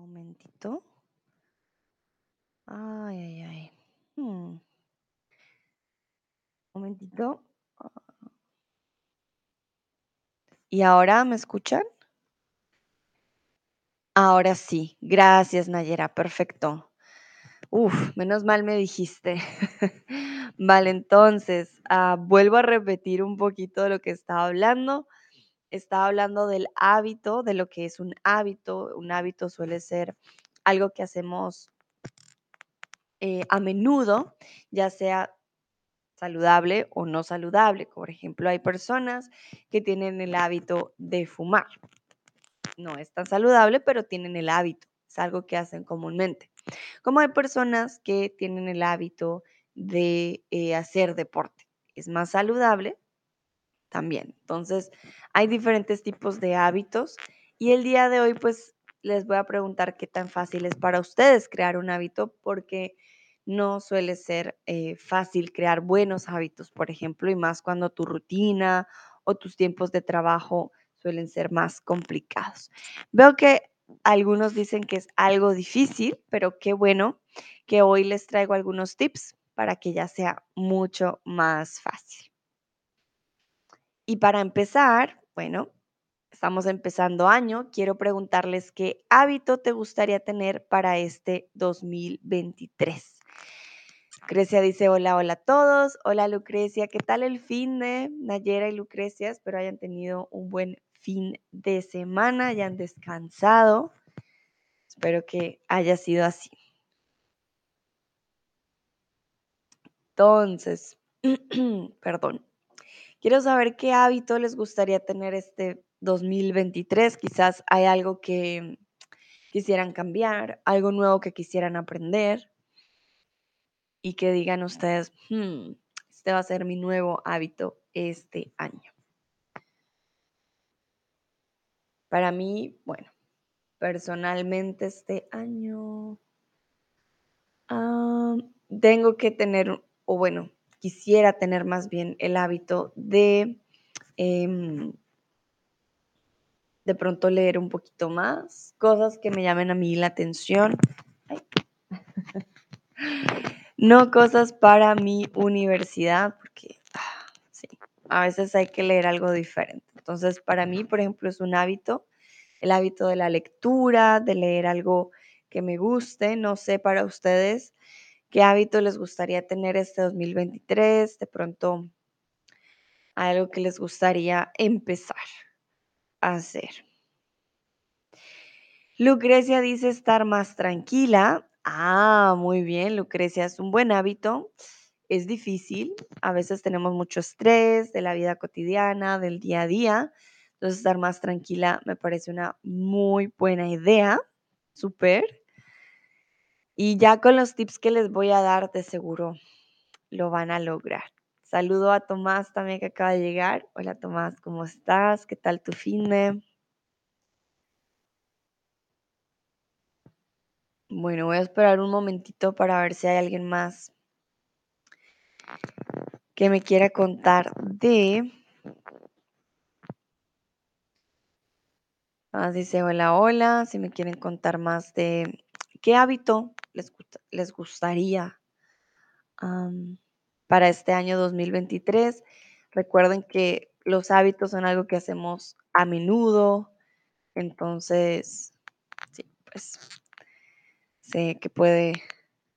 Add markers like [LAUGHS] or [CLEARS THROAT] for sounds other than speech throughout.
momentito. Ay, ay, ay. Hmm. Momentito. ¿Y ahora me escuchan? Ahora sí. Gracias, Nayera. Perfecto. Uf, menos mal me dijiste. [LAUGHS] Vale, entonces, ah, vuelvo a repetir un poquito de lo que estaba hablando. Estaba hablando del hábito, de lo que es un hábito. Un hábito suele ser algo que hacemos eh, a menudo, ya sea saludable o no saludable. Por ejemplo, hay personas que tienen el hábito de fumar. No es tan saludable, pero tienen el hábito. Es algo que hacen comúnmente. Como hay personas que tienen el hábito de eh, hacer deporte. Es más saludable también. Entonces, hay diferentes tipos de hábitos y el día de hoy, pues, les voy a preguntar qué tan fácil es para ustedes crear un hábito porque no suele ser eh, fácil crear buenos hábitos, por ejemplo, y más cuando tu rutina o tus tiempos de trabajo suelen ser más complicados. Veo que algunos dicen que es algo difícil, pero qué bueno que hoy les traigo algunos tips para que ya sea mucho más fácil. Y para empezar, bueno, estamos empezando año, quiero preguntarles qué hábito te gustaría tener para este 2023. Lucrecia dice hola, hola a todos. Hola Lucrecia, ¿qué tal el fin de Nayera y Lucrecia? Espero hayan tenido un buen fin de semana, hayan descansado. Espero que haya sido así. Entonces, [CLEARS THROAT] perdón, quiero saber qué hábito les gustaría tener este 2023. Quizás hay algo que quisieran cambiar, algo nuevo que quisieran aprender y que digan ustedes, hmm, este va a ser mi nuevo hábito este año. Para mí, bueno, personalmente este año ah, tengo que tener, o bueno, quisiera tener más bien el hábito de em, de pronto leer un poquito más, cosas que me llamen a mí la atención. [LAUGHS] no cosas para mi universidad, porque ah, sí, a veces hay que leer algo diferente. Entonces, para mí, por ejemplo, es un hábito, el hábito de la lectura, de leer algo que me guste. No sé para ustedes qué hábito les gustaría tener este 2023, de pronto algo que les gustaría empezar a hacer. Lucrecia dice estar más tranquila. Ah, muy bien, Lucrecia, es un buen hábito. Es difícil, a veces tenemos mucho estrés de la vida cotidiana, del día a día. Entonces, estar más tranquila me parece una muy buena idea. Súper. Y ya con los tips que les voy a dar, de seguro lo van a lograr. Saludo a Tomás también que acaba de llegar. Hola Tomás, ¿cómo estás? ¿Qué tal tu fin de? Bueno, voy a esperar un momentito para ver si hay alguien más que me quiera contar de... Ah, dice hola, hola, si me quieren contar más de qué hábito les, gustaría para este año 2023. Recuerden que los hábitos son algo que hacemos a menudo, entonces, sí, pues sé que puede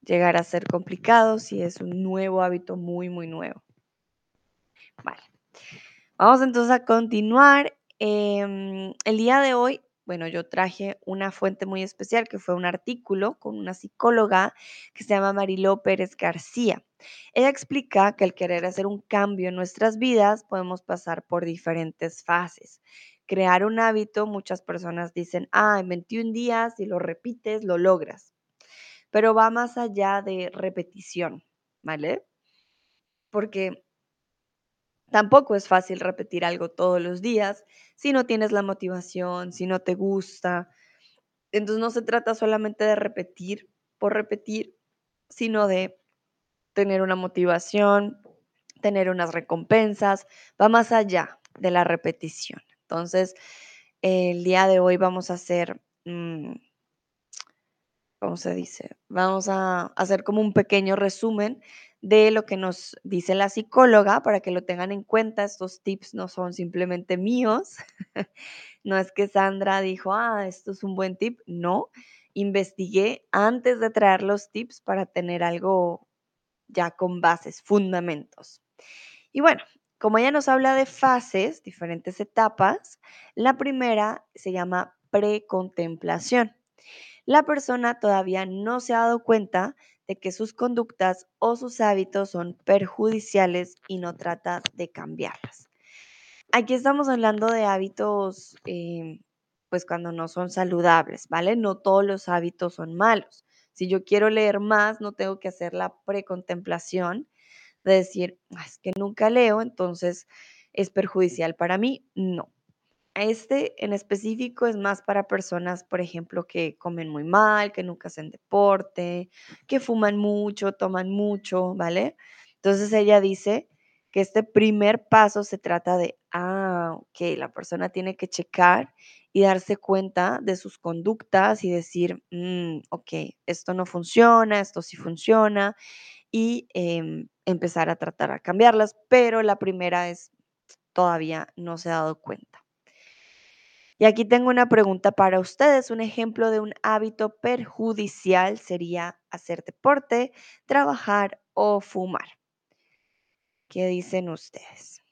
llegar a ser complicado si es un nuevo hábito muy, muy nuevo. Vale. Vamos entonces a continuar. Em, el día de hoy, bueno, yo traje una fuente muy especial que fue un artículo con una psicóloga que se llama Mariló Pérez García. Ella explica que al querer hacer un cambio en nuestras vidas podemos pasar por diferentes fases. Crear un hábito, muchas personas dicen, ah, en 21 días, si lo repites, lo logras. Pero va más allá de repetición, ¿vale? Porque Tampoco es fácil repetir algo todos los días si no tienes la motivación, si no te gusta. Entonces no se trata solamente de repetir por repetir, sino de tener una motivación, tener unas recompensas, va más allá de la repetición. Entonces, el día de hoy vamos a hacer mm, ¿cómo se dice? Vamos a hacer como un pequeño resumen de lo que nos dice la psicóloga para que lo tengan en cuenta. Estos tips no son simplemente míos. [LAUGHS] No es que Sandra dijo, ah, esto es un buen tip. No, investigué antes de traer los tips para tener algo ya con bases, fundamentos. Y bueno, como ella nos habla de fases, diferentes etapas, la primera se llama precontemplación. La persona todavía no se ha dado cuenta de que sus conductas o sus hábitos son perjudiciales y no trata de cambiarlas. Aquí estamos hablando de hábitos, eh, pues cuando no son saludables, ¿vale? No todos los hábitos son malos. Si yo quiero leer más, no tengo que hacer la precontemplación de decir, "Ah, es que nunca leo, entonces es perjudicial para mí. No. Este en específico es más para personas, por ejemplo, que comen muy mal, que nunca hacen deporte, que fuman mucho, toman mucho, ¿vale? Entonces ella dice que este primer paso se trata de, ah, ok, la persona tiene que checar y darse cuenta de sus conductas y decir, "Mm, ok, esto no funciona, esto sí funciona, y em, empezar a tratar a cambiarlas, pero la primera es todavía no se ha dado cuenta. Y aquí tengo una pregunta para ustedes. Un ejemplo de un hábito perjudicial sería hacer deporte, trabajar o fumar. ¿Qué dicen ustedes?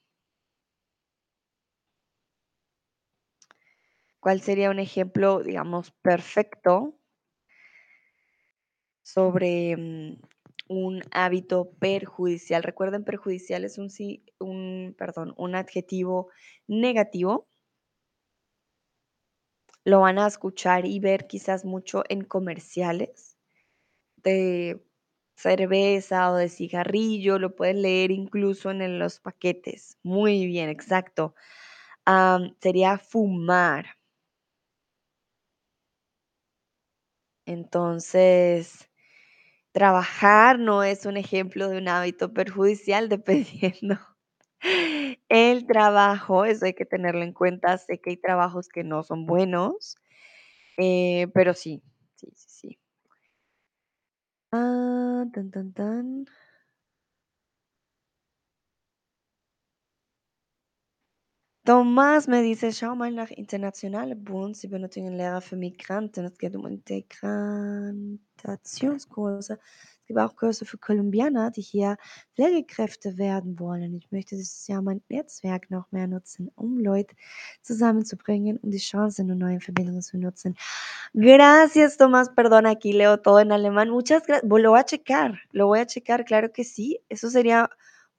¿Cuál sería un ejemplo, digamos, perfecto sobre mm, un hábito perjudicial? Recuerden, perjudicial es un, un, perdón, un adjetivo negativo. Lo van a escuchar y ver quizás mucho en comerciales de cerveza o de cigarrillo, lo pueden leer incluso en los paquetes. Muy bien, exacto. Sería fumar. Entonces, trabajar no es un ejemplo de un hábito perjudicial, [LAUGHS] dependiendo. El trabajo, eso hay que tenerlo en cuenta. Sé que hay trabajos que no son buenos, eh, pero sí, sí, sí, sí. Ah, tan, tan, tan. Tomás me dice, schau mal nach internationale Bund. Sie benötigen Lehrer für Migranten. Es geht um Integrationskurse. Gibt auch Kurse für Kolumbianer, die hier Pflegekräfte werden wollen. Ich möchte dieses Jahr mein Netzwerk noch mehr nutzen, um Leute zusammenzubringen, um die Chance und neue Verbindungen zu nutzen. Gracias, Tomás. Perdón, aquí leo todo en alemán. Muchas gracias. Lo voy a checar, lo voy a checar, claro que sí. Eso sería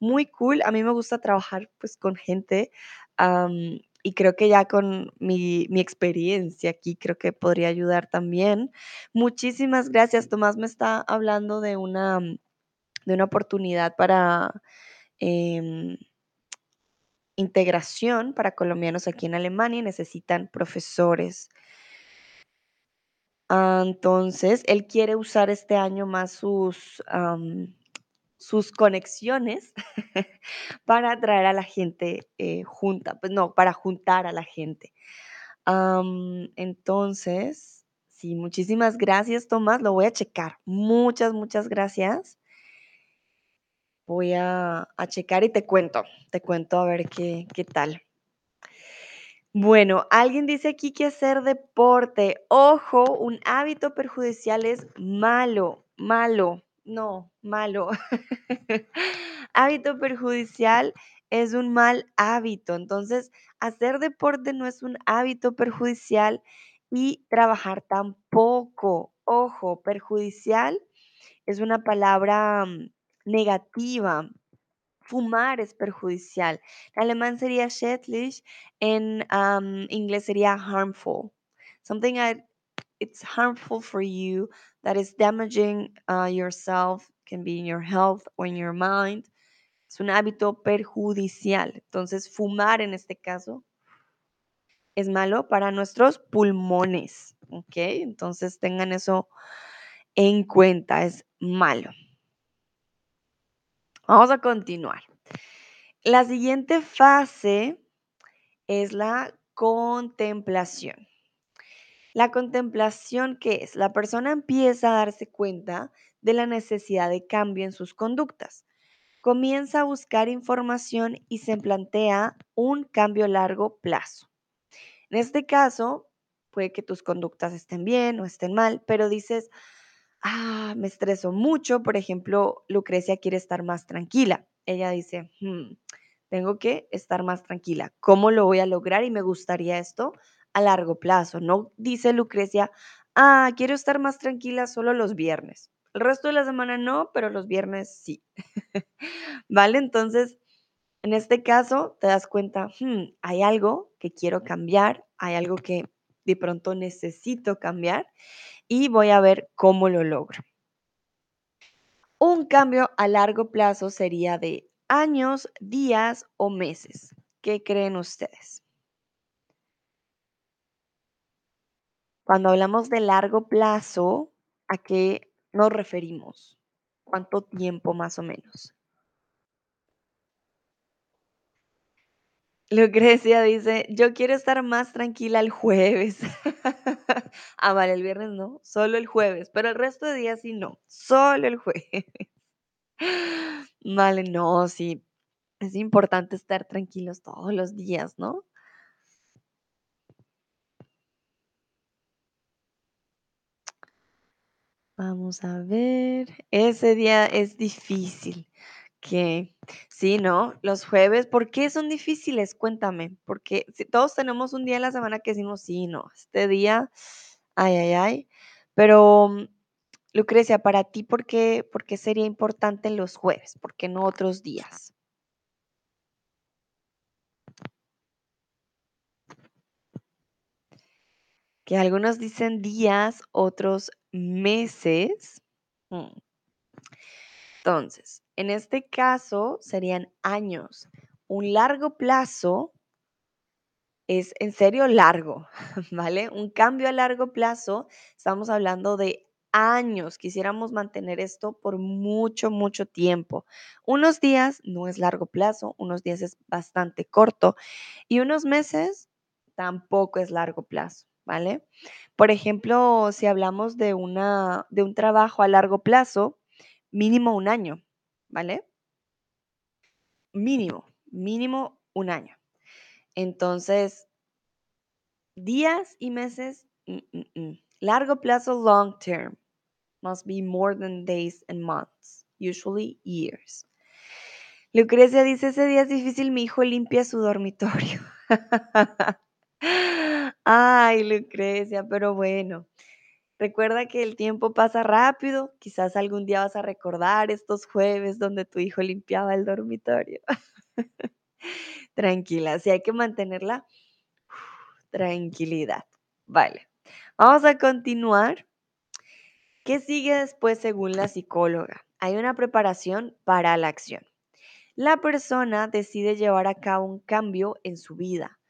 muy cool. A mí me gusta trabajar pues con gente am, y creo que ya con mi, mi experiencia aquí creo que podría ayudar también. Muchísimas gracias. Tomás me está hablando de una, de una oportunidad para em, integración para colombianos aquí en Alemania y necesitan profesores. Ah, entonces, él quiere usar este año más sus, sus conexiones [LAUGHS] para atraer a la gente eh, junta, pues no, para juntar a la gente. Entonces, sí, muchísimas gracias, Tomás. Lo voy a checar. Muchas, muchas gracias. Voy a, a checar y te cuento, te cuento a ver qué, qué tal. Bueno, alguien dice aquí que hacer deporte. Ojo, un hábito perjudicial es malo, malo, no, malo. [LAUGHS] Hábito perjudicial es un mal hábito. Entonces, hacer deporte no es un hábito perjudicial y trabajar tampoco. Ojo, perjudicial es una palabra mm, negativa. Fumar es perjudicial. En alemán sería schädlich, en am, inglés sería harmful. Something that it's harmful for you, that is damaging uh, yourself, can be in your health or in your mind. Es un hábito perjudicial. Entonces, fumar en este caso es malo para nuestros pulmones. ¿Ok? Entonces, tengan eso en cuenta, es malo. Vamos a continuar. La siguiente fase es la contemplación. La contemplación, ¿qué es? La persona empieza a darse cuenta de la necesidad de cambio en sus conductas. Comienza a buscar información y se plantea un cambio a largo plazo. En este caso, puede que tus conductas estén bien o estén mal, pero dices, ah, me estreso mucho. Por ejemplo, Lucrecia quiere estar más tranquila. Ella dice, "Hmm, tengo que estar más tranquila. ¿Cómo lo voy a lograr? Y me gustaría esto a largo plazo. No dice Lucrecia, ah, quiero estar más tranquila solo los viernes. El resto de la semana no, pero los viernes sí. [LAUGHS] ¿Vale? Entonces, en este caso, te das cuenta, "Hmm, hay algo que quiero cambiar, hay algo que de pronto necesito cambiar y voy a ver cómo lo logro. Un cambio a largo plazo sería de años, días o meses. ¿Qué creen ustedes? Cuando hablamos de largo plazo, ¿a qué nos referimos? ¿Cuánto tiempo más o menos? Lucrecia dice, yo quiero estar más tranquila el jueves. [LAUGHS] Ah, vale, el viernes no, solo el jueves, pero el resto de días sí no, solo el jueves. [LAUGHS] Vale, no, sí, es importante estar tranquilos todos los días, ¿no? Vamos a ver, ese día es difícil. Que sí, ¿no? Los jueves, ¿por qué son difíciles? Cuéntame, porque todos tenemos un día en la semana que decimos, sí, no, este día, ay, ay, ay. Pero, mm, Lucrecia, para ti, ¿por qué, por qué sería importante los jueves? ¿Por qué no otros días? Que algunos dicen días, otros meses. Mm, Entonces, en este caso serían años. Un largo plazo es en serio largo, [LAUGHS] ¿vale? Un cambio a largo plazo, estamos hablando de años. Quisiéramos mantener esto por mucho, mucho tiempo. Unos días no es largo plazo, unos días es bastante corto y unos meses tampoco es largo plazo, ¿vale? Por ejemplo, si hablamos de una de un trabajo a largo plazo, mínimo un año, ¿vale? Mínimo, mínimo un año. Entonces, días y meses, mm, mm, mm. largo plazo, long term, must be more than days and months, usually years. Lucrecia dice, ese día es difícil, mi hijo limpia su dormitorio. [LAUGHS] Ay, Lucrecia, pero bueno, recuerda que el tiempo pasa rápido, quizás algún día vas a recordar estos jueves donde tu hijo limpiaba el dormitorio. [LAUGHS] Tranquila, sí hay que mantenerla tranquilidad. Vale, vamos a continuar. ¿Qué sigue después según la psicóloga? Hay una preparación para la acción. La persona decide llevar a cabo un cambio en su vida,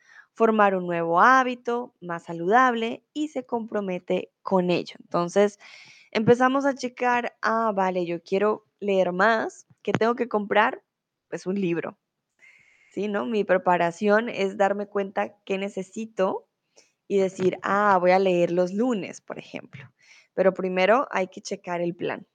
formar un nuevo hábito más saludable y se compromete con ello. Entonces, empezamos a checar, ah, vale, yo quiero leer más, ¿qué tengo que comprar? Pues un libro. Sí, ¿no? Mi preparación es darme cuenta qué necesito y decir, ah, voy a leer los lunes, por ejemplo. Pero primero hay que checar el plan.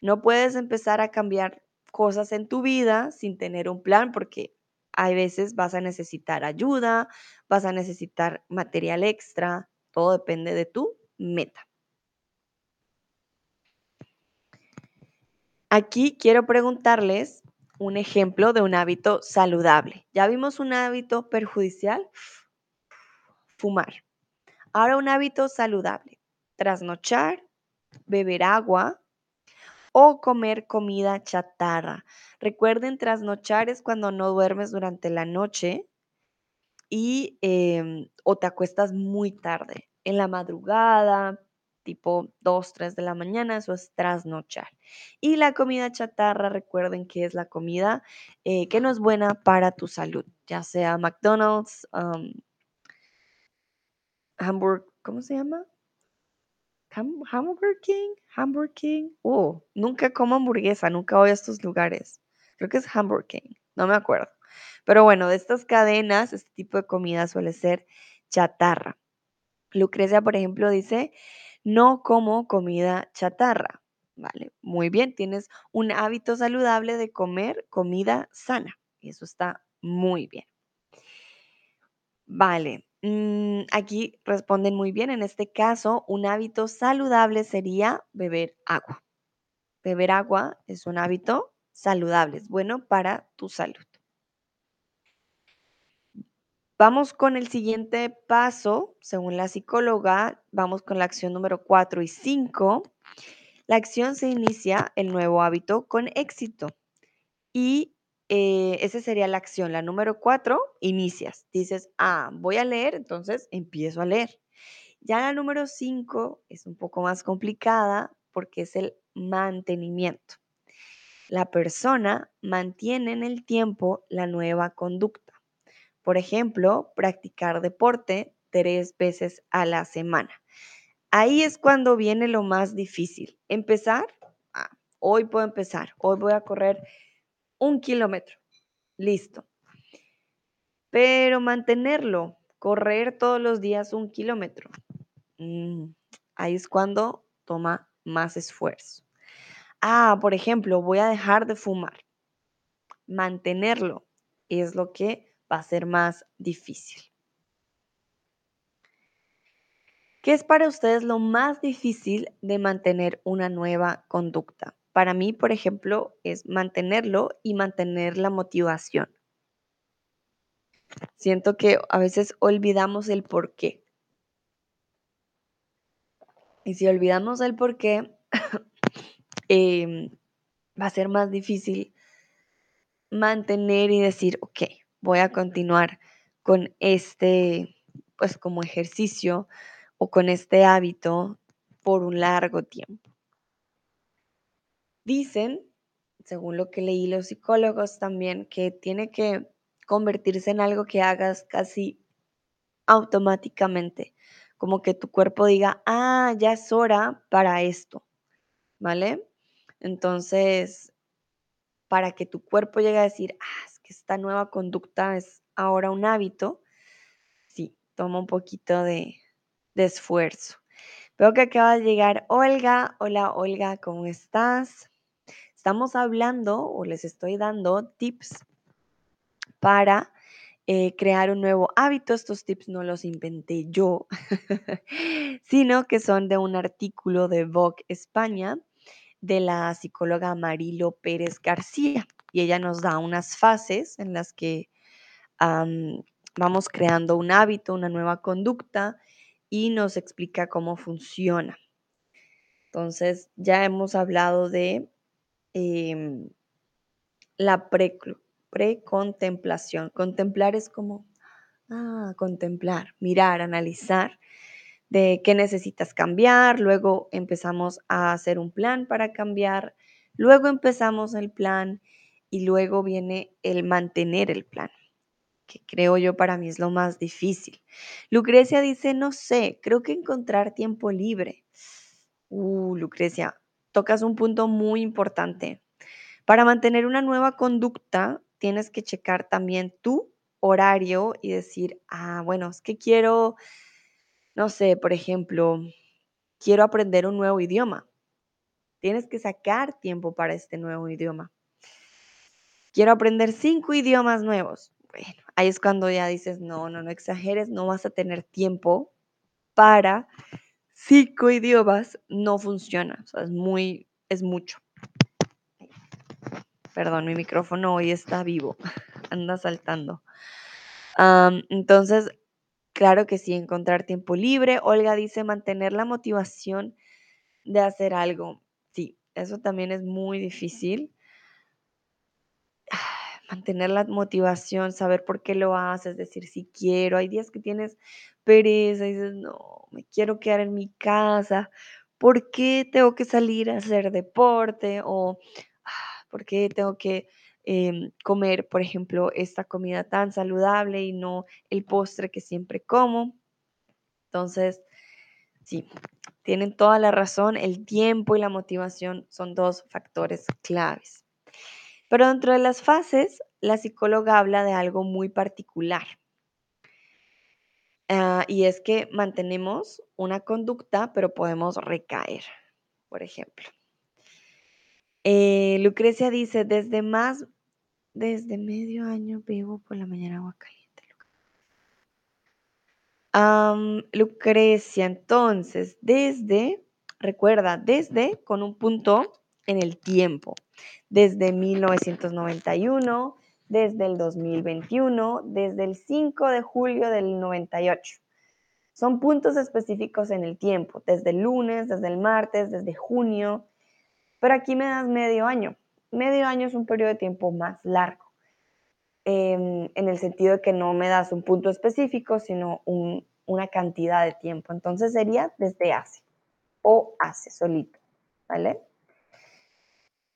No puedes empezar a cambiar cosas en tu vida sin tener un plan porque hay veces vas a necesitar ayuda, vas a necesitar material extra, todo depende de tu meta. Aquí quiero preguntarles un ejemplo de un hábito saludable. Ya vimos un hábito perjudicial, fumar. Ahora un hábito saludable, trasnochar, beber agua o comer comida chatarra. Recuerden, trasnochar es cuando no duermes durante la noche y em, o te acuestas muy tarde, en la madrugada, tipo 2, 3 de la mañana, eso es trasnochar. Y la comida chatarra, recuerden que es la comida eh, que no es buena para tu salud, ya sea McDonald's, um, Hamburg, ¿cómo se llama? Ham- Hamburger King, Hamburger King. Oh, nunca como hamburguesa, nunca voy a estos lugares. Creo que es Hamburger King, no me acuerdo. Pero bueno, de estas cadenas, este tipo de comida suele ser chatarra. Lucrecia, por ejemplo, dice, no como comida chatarra. Vale, muy bien, tienes un hábito saludable de comer comida sana. Y eso está muy bien. Vale, mm, aquí responden muy bien. En este caso, un hábito saludable sería beber agua. Beber agua es un hábito saludable, es bueno para tu salud. Vamos con el siguiente paso, según la psicóloga, vamos con la acción número 4 y 5. La acción se inicia el nuevo hábito con éxito y eh, esa sería la acción. La número 4, inicias. Dices, ah, voy a leer, entonces empiezo a leer. Ya la número 5 es un poco más complicada porque es el mantenimiento. La persona mantiene en el tiempo la nueva conducta. Por ejemplo, practicar deporte tres veces a la semana. Ahí es cuando viene lo más difícil. Empezar, ah, hoy puedo empezar, hoy voy a correr un kilómetro. Listo. Pero mantenerlo, correr todos los días un kilómetro, mm, ahí es cuando toma más esfuerzo. Ah, por ejemplo, voy a dejar de fumar. Mantenerlo es lo que va a ser más difícil. ¿Qué es para ustedes lo más difícil de mantener una nueva conducta? Para mí, por ejemplo, es mantenerlo y mantener la motivación. Siento que a veces olvidamos el por qué. Y si olvidamos el por qué, [COUGHS] em, va a ser más difícil mantener y decir, ok, voy a continuar con este, pues como ejercicio o con este hábito por un largo tiempo. Dicen, según lo que leí los psicólogos también, que tiene que convertirse en algo que hagas casi automáticamente, como que tu cuerpo diga, ah, ya es hora para esto, ¿vale? Entonces, para que tu cuerpo llegue a decir, ah, es que esta nueva conducta es ahora un hábito, sí, toma un poquito de, esfuerzo. Veo que acaba de llegar Olga. Hola Olga, ¿cómo estás? Estamos hablando o les estoy dando tips para eh, crear un nuevo hábito. Estos tips no los inventé yo, [LAUGHS] sino que son de un artículo de Vogue España de la psicóloga Marilo Pérez García. Y ella nos da unas fases en las que vamos creando un hábito, una nueva conducta y nos explica cómo funciona. Entonces, ya hemos hablado de em, la precontemplación. Contemplar es como, ah, contemplar, mirar, analizar de qué necesitas cambiar, luego empezamos a hacer un plan para cambiar, luego empezamos el plan y luego viene el mantener el plan que creo yo para mí es lo más difícil. Lucrecia dice, no sé, creo que encontrar tiempo libre. Uh, Lucrecia, tocas un punto muy importante. Para mantener una nueva conducta, tienes que checar también tu horario y decir, ah, bueno, es que quiero, no sé, por ejemplo, quiero aprender un nuevo idioma. Tienes que sacar tiempo para este nuevo idioma. Quiero aprender cinco idiomas nuevos. Bueno, ahí es cuando ya dices, no, no, no exageres, no vas a tener tiempo para cinco idiomas, no funciona, es muy, es mucho. Perdón, mi micrófono hoy está vivo, [LAUGHS] anda saltando. entonces, claro que sí, encontrar tiempo libre. Olga dice mantener la motivación de hacer algo. Sí, eso también es muy difícil mantener la motivación, saber por qué lo haces, decir si quiero. Hay días que tienes pereza y dices, no, me quiero quedar en mi casa. ¿Por qué tengo que salir a hacer deporte? O ah, ¿por qué tengo que em, comer, por ejemplo, esta comida tan saludable y no el postre que siempre como? Entonces, sí, tienen toda la razón. El tiempo y la motivación son dos factores claves. Pero dentro de las fases, la psicóloga habla de algo muy particular. Ah, y es que mantenemos una conducta, pero podemos recaer, por ejemplo. Eh, Lucrecia dice, desde más, desde medio año vivo por la mañana agua caliente. Lucrecia, entonces, desde, recuerda, desde con un punto en el tiempo, desde 1991, desde el 2021, desde el 5 de julio del 98. Son puntos específicos en el tiempo, desde el lunes, desde el martes, desde junio, pero aquí me das medio año. Medio año es un periodo de tiempo más largo, em, en el sentido de que no me das un punto específico, sino una cantidad de tiempo. Entonces sería desde hace o hace solito, ¿vale?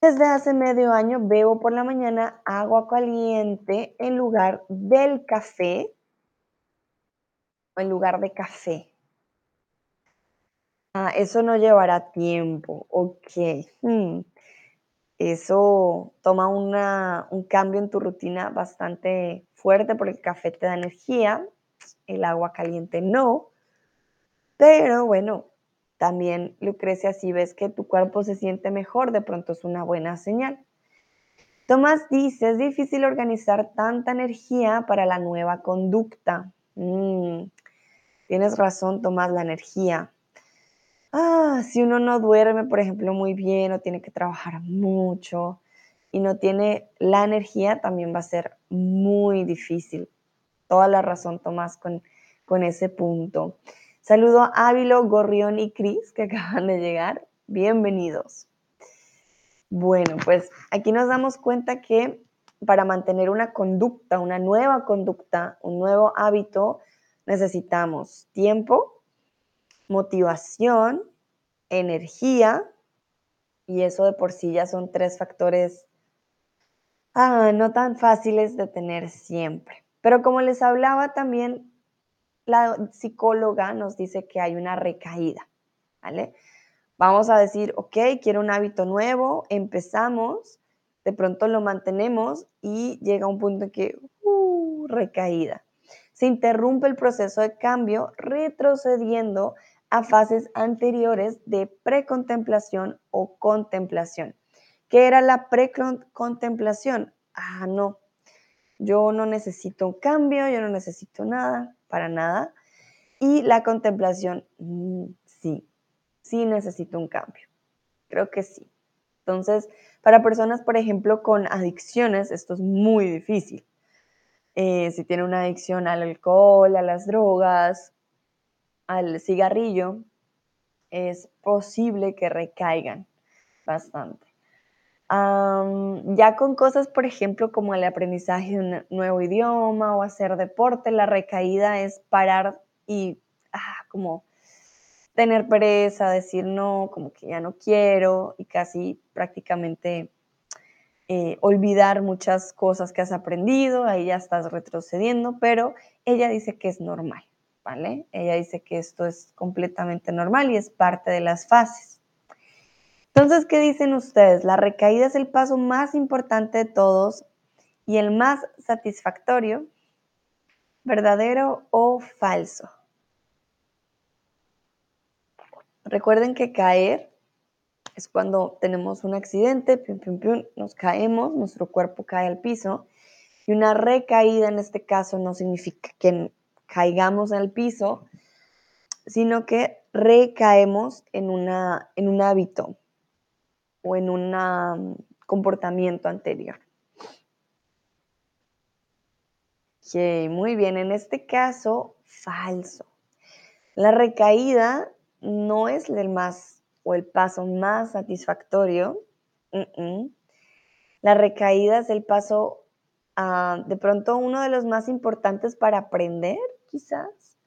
Desde hace medio año bebo por la mañana agua caliente en lugar del café o en lugar de café. Ah, eso no llevará tiempo, ok. Hmm. Eso toma un cambio en tu rutina bastante fuerte porque el café te da energía, el agua caliente no. Pero bueno, también, Lucrecia, si ves que tu cuerpo se siente mejor, de pronto es una buena señal. Tomás dice, es difícil organizar tanta energía para la nueva conducta. Mm, tienes razón, Tomás, la energía. Ah, si uno no duerme, por ejemplo, muy bien o tiene que trabajar mucho y no tiene la energía, también va a ser muy difícil. Toda la razón, Tomás, con, con ese punto. Saludo a Ávilo, Gorrión y Cris que [LAUGHS] acaban de llegar. Bienvenidos. Bueno, pues aquí nos damos cuenta que para mantener una conducta, una nueva conducta, un nuevo hábito, necesitamos tiempo, motivación, energía, y eso de por sí ya son tres factores ah, no tan fáciles de tener siempre. Pero como les hablaba también, la psicóloga nos dice que hay una recaída, ¿vale? Vamos a decir, ok, quiero un hábito nuevo, empezamos, de pronto lo mantenemos y llega un punto en que, uh, recaída. Se interrumpe el proceso de cambio retrocediendo a fases anteriores de precontemplación o contemplación. ¿Qué era la precontemplación? Ah, no, yo no necesito un cambio, yo no necesito nada, para nada. Y la contemplación, mm, sí, sí necesito un cambio. Creo que sí. Entonces, para personas, por ejemplo, con adicciones, esto es muy difícil. Eh, si tiene una adicción al alcohol, a las drogas, al cigarrillo, es posible que recaigan bastante. Ya con cosas, por ejemplo, como el aprendizaje de un nuevo idioma o hacer deporte, la recaída es parar y ah, como tener pereza, decir no, como que ya no quiero y casi prácticamente eh, olvidar muchas cosas que has aprendido, ahí ya estás retrocediendo, pero ella dice que es normal. Ella dice que esto es completamente normal y es parte de las fases. Entonces, ¿qué dicen ustedes? La recaída es el paso más importante de todos y el más satisfactorio, verdadero o falso. Recuerden que caer es cuando tenemos un accidente, nos caemos, nuestro cuerpo cae al piso y una recaída en este caso no significa que caigamos al piso, sino que recaemos en, una, en un hábito o en un comportamiento anterior. muy bien, en este caso, falso. La recaída no es el más o el paso más satisfactorio. La recaída es el paso, ah, de pronto, uno de los más importantes para aprender quizás,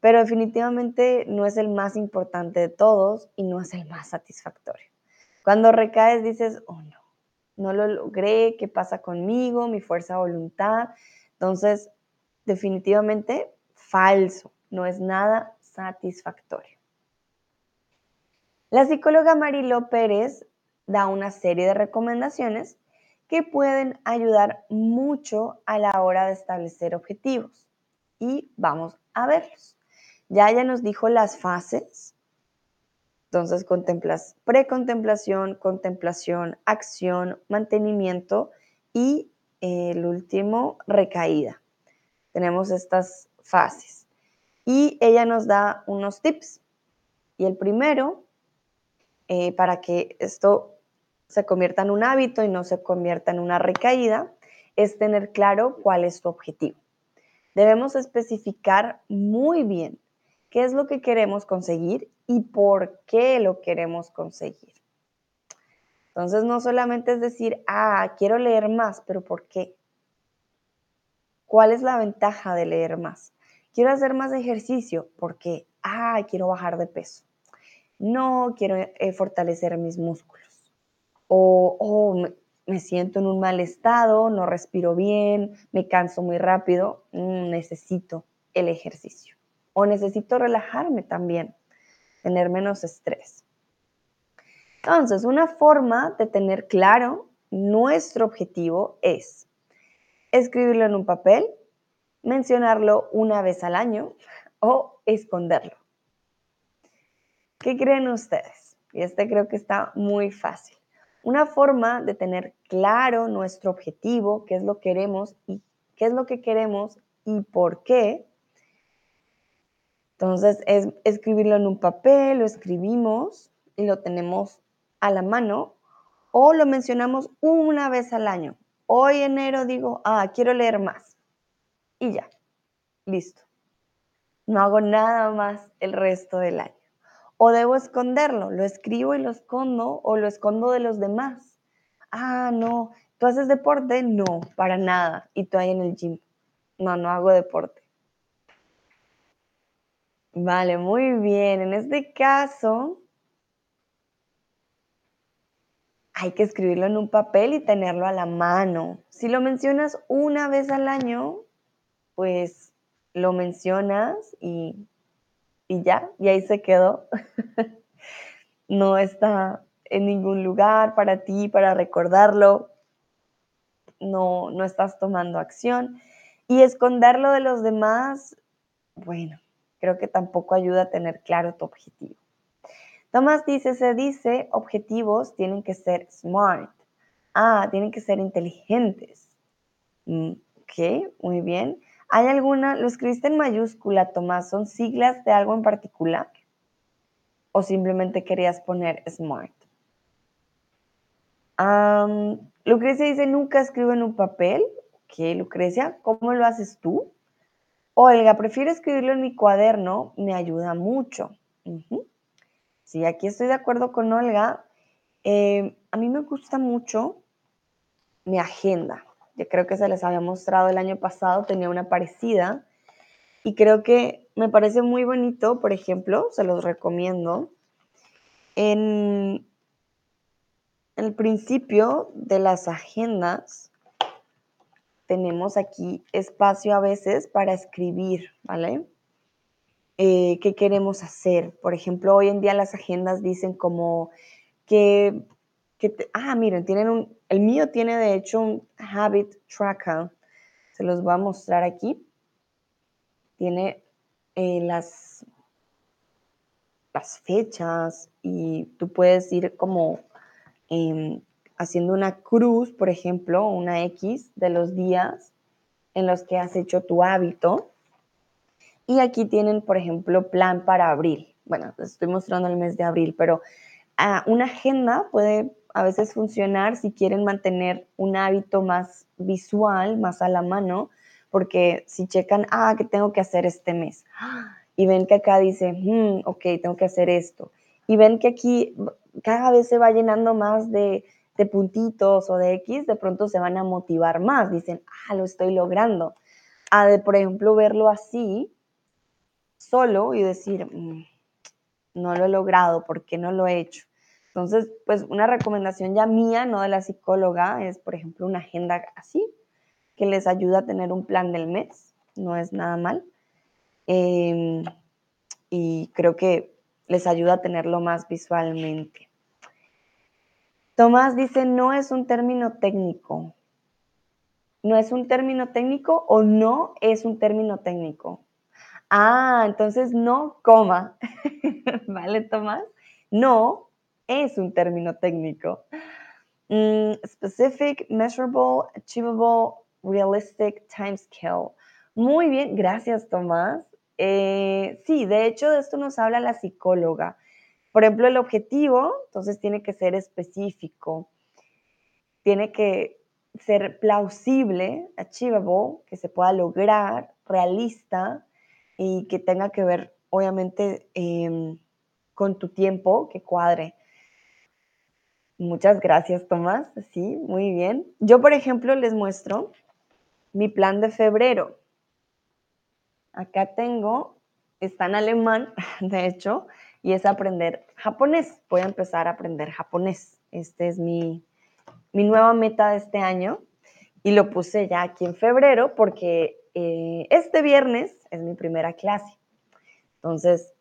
pero definitivamente no es el más importante de todos y no es el más satisfactorio. Cuando recaes dices, oh no, no lo logré, ¿qué pasa conmigo? Mi fuerza de voluntad. Entonces, definitivamente falso, no es nada satisfactorio. La psicóloga Marilo Pérez da una serie de recomendaciones que pueden ayudar mucho a la hora de establecer objetivos y vamos a verlos. Ya ella nos dijo las fases. Entonces, contemplas precontemplación, contemplación, acción, mantenimiento y eh, el último, recaída. Tenemos estas fases. Y ella nos da unos tips. Y el primero, eh, para que esto se convierta en un hábito y no se convierta en una recaída, es tener claro cuál es tu objetivo. Debemos especificar muy bien qué es lo que queremos conseguir y por qué lo queremos conseguir. Entonces, no solamente es decir, ah, quiero leer más, pero ¿por qué? ¿Cuál es la ventaja de leer más? Quiero hacer más ejercicio, ¿por qué? Ah, quiero bajar de peso. No, quiero eh, fortalecer mis músculos. O, oh, me siento en un mal estado, no respiro bien, me canso muy rápido, mm, necesito el ejercicio. O necesito relajarme también, tener menos estrés. Entonces, una forma de tener claro nuestro objetivo es escribirlo en un papel, mencionarlo una vez al año [LAUGHS] o esconderlo. ¿Qué creen ustedes? Y este creo que está muy fácil. Una forma de tener claro nuestro objetivo, qué es lo que queremos y qué es lo que queremos y por qué. Entonces es escribirlo en un papel, lo escribimos y lo tenemos a la mano o lo mencionamos una vez al año. Hoy enero digo, ah, quiero leer más. Y ya, listo. No hago nada más el resto del año o debo esconderlo, lo escribo y lo escondo o lo escondo de los demás. Ah, no, ¿tú haces deporte? No, para nada. Y tú ahí en el gym. No, no hago deporte. Vale, muy bien. En este caso, hay que escribirlo en un papel y tenerlo a la mano. Si lo mencionas una vez al año, pues lo mencionas y y ya, y ahí se quedó. [LAUGHS] no está en ningún lugar para ti, para recordarlo. No, no estás tomando acción. Y esconderlo de los demás, bueno, creo que tampoco ayuda a tener claro tu objetivo. Tomás dice, se dice, objetivos tienen que ser smart. Ah, tienen que ser inteligentes. Mm, ok, muy bien. ¿Hay alguna, lo escribiste en mayúscula, Tomás, son siglas de algo en particular? ¿O simplemente querías poner smart? Lucrecia dice, nunca escribo en un papel. ¿Qué, Lucrecia? ¿Cómo lo haces tú? Olga, prefiero escribirlo en mi cuaderno, me ayuda mucho. Sí, aquí estoy de acuerdo con Olga. Eh, a mí me gusta mucho mi agenda creo que se les había mostrado el año pasado, tenía una parecida. Y creo que me parece muy bonito, por ejemplo, se los recomiendo. En el principio de las agendas tenemos aquí espacio a veces para escribir, ¿vale? Eh, ¿Qué queremos hacer? Por ejemplo, hoy en día las agendas dicen como que ah, miren, tienen un, el mío tiene de hecho un habit tracker, se los voy a mostrar aquí. Tiene eh, las, las fechas y tú puedes ir como em, haciendo una cruz, por ejemplo, una X de los días en los que has hecho tu hábito. Y aquí tienen, por ejemplo, plan para abril. Bueno, les estoy mostrando el mes de abril, pero ah, una agenda puede a veces funcionar si quieren mantener un hábito más visual, más a la mano, porque si checan, ah, ¿qué tengo que hacer este mes? Y ven que acá dice, hmm, ok, tengo que hacer esto. Y ven que aquí cada vez se va llenando más de, de puntitos o de X, de pronto se van a motivar más. Dicen, ah, lo estoy logrando. A de, por ejemplo, verlo así, solo y decir, mm, no lo he logrado, ¿por qué no lo he hecho? Entonces, pues una recomendación ya mía, no de la psicóloga, es, por ejemplo, una agenda así, que les ayuda a tener un plan del mes, no es nada mal. Em, y creo que les ayuda a tenerlo más visualmente. Tomás dice, no es un término técnico. ¿No es un término técnico o no es un término técnico? Ah, entonces no coma. [LAUGHS] ¿Vale, Tomás? No es un término técnico. Mm, specific, measurable, achievable, realistic time scale. Muy bien, gracias, Tomás. Eh, sí, de hecho, de esto nos habla la psicóloga. Por ejemplo, el objetivo, entonces tiene que ser específico, tiene que ser plausible, achievable, que se pueda lograr, realista y que tenga que ver, obviamente, em, con tu tiempo, que cuadre. Muchas gracias, Tomás. Sí, muy bien. Yo, por ejemplo, les muestro mi plan de febrero. Acá tengo, está en alemán, [LAUGHS] de hecho, y es aprender japonés. Voy a empezar a aprender japonés. Este es mi, mi nueva meta de este año y lo puse ya aquí en febrero porque eh, este viernes es mi primera clase. Entonces,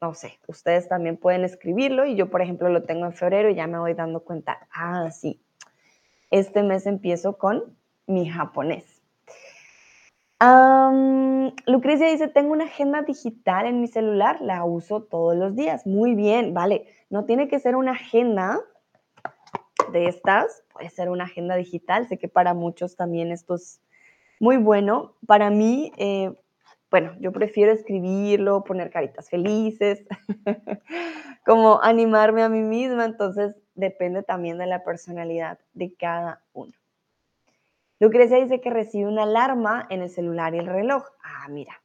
no sé, ustedes también pueden escribirlo y yo, por ejemplo, lo tengo en febrero y ya me voy dando cuenta, ah, sí, este mes empiezo con mi japonés. Lucrecia dice, tengo una agenda digital en mi celular, la uso todos los días. Muy bien, vale. No tiene que ser una agenda de estas, puede ser una agenda digital. Sé que para muchos también esto es muy bueno. Para mí, eh, bueno, yo prefiero escribirlo, poner caritas felices, [LAUGHS] como animarme a mí misma. Entonces, depende también de la personalidad de cada uno. Lucrecia dice que recibe una alarma en el celular y el reloj. Ah, mira,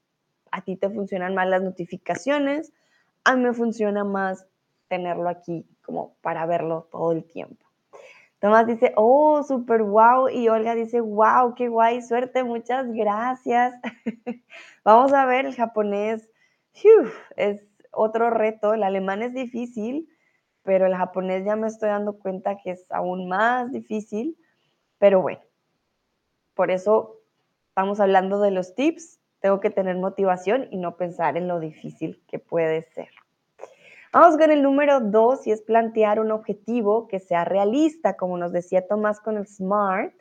a ti te funcionan más las notificaciones, a mí me funciona más tenerlo aquí como para verlo todo el tiempo. Tomás dice, oh, súper wow. Y Olga dice, wow, qué guay, suerte, muchas gracias. [LAUGHS] Vamos a ver, el japonés es otro reto. El alemán es difícil, pero el japonés ya me estoy dando cuenta que es aún más difícil. Pero bueno, por eso estamos hablando de los tips. Tengo que tener motivación y no pensar en lo difícil que puede ser. Vamos con el número dos y es plantear un objetivo que sea realista, como nos decía Tomás con el SMART.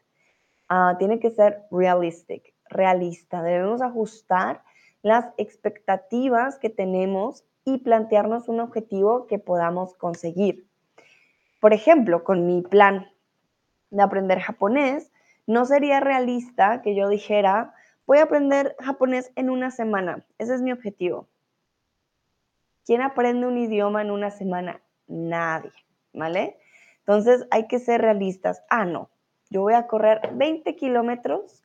Ah, tiene que ser realistic, realista. Debemos ajustar las expectativas que tenemos y plantearnos un objetivo que podamos conseguir. Por ejemplo, con mi plan de aprender japonés, no sería realista que yo dijera, voy a aprender japonés en una semana. Ese es mi objetivo. ¿Quién aprende un idioma en una semana? Nadie, ¿vale? Entonces hay que ser realistas. Ah, no, yo voy a correr 20 kilómetros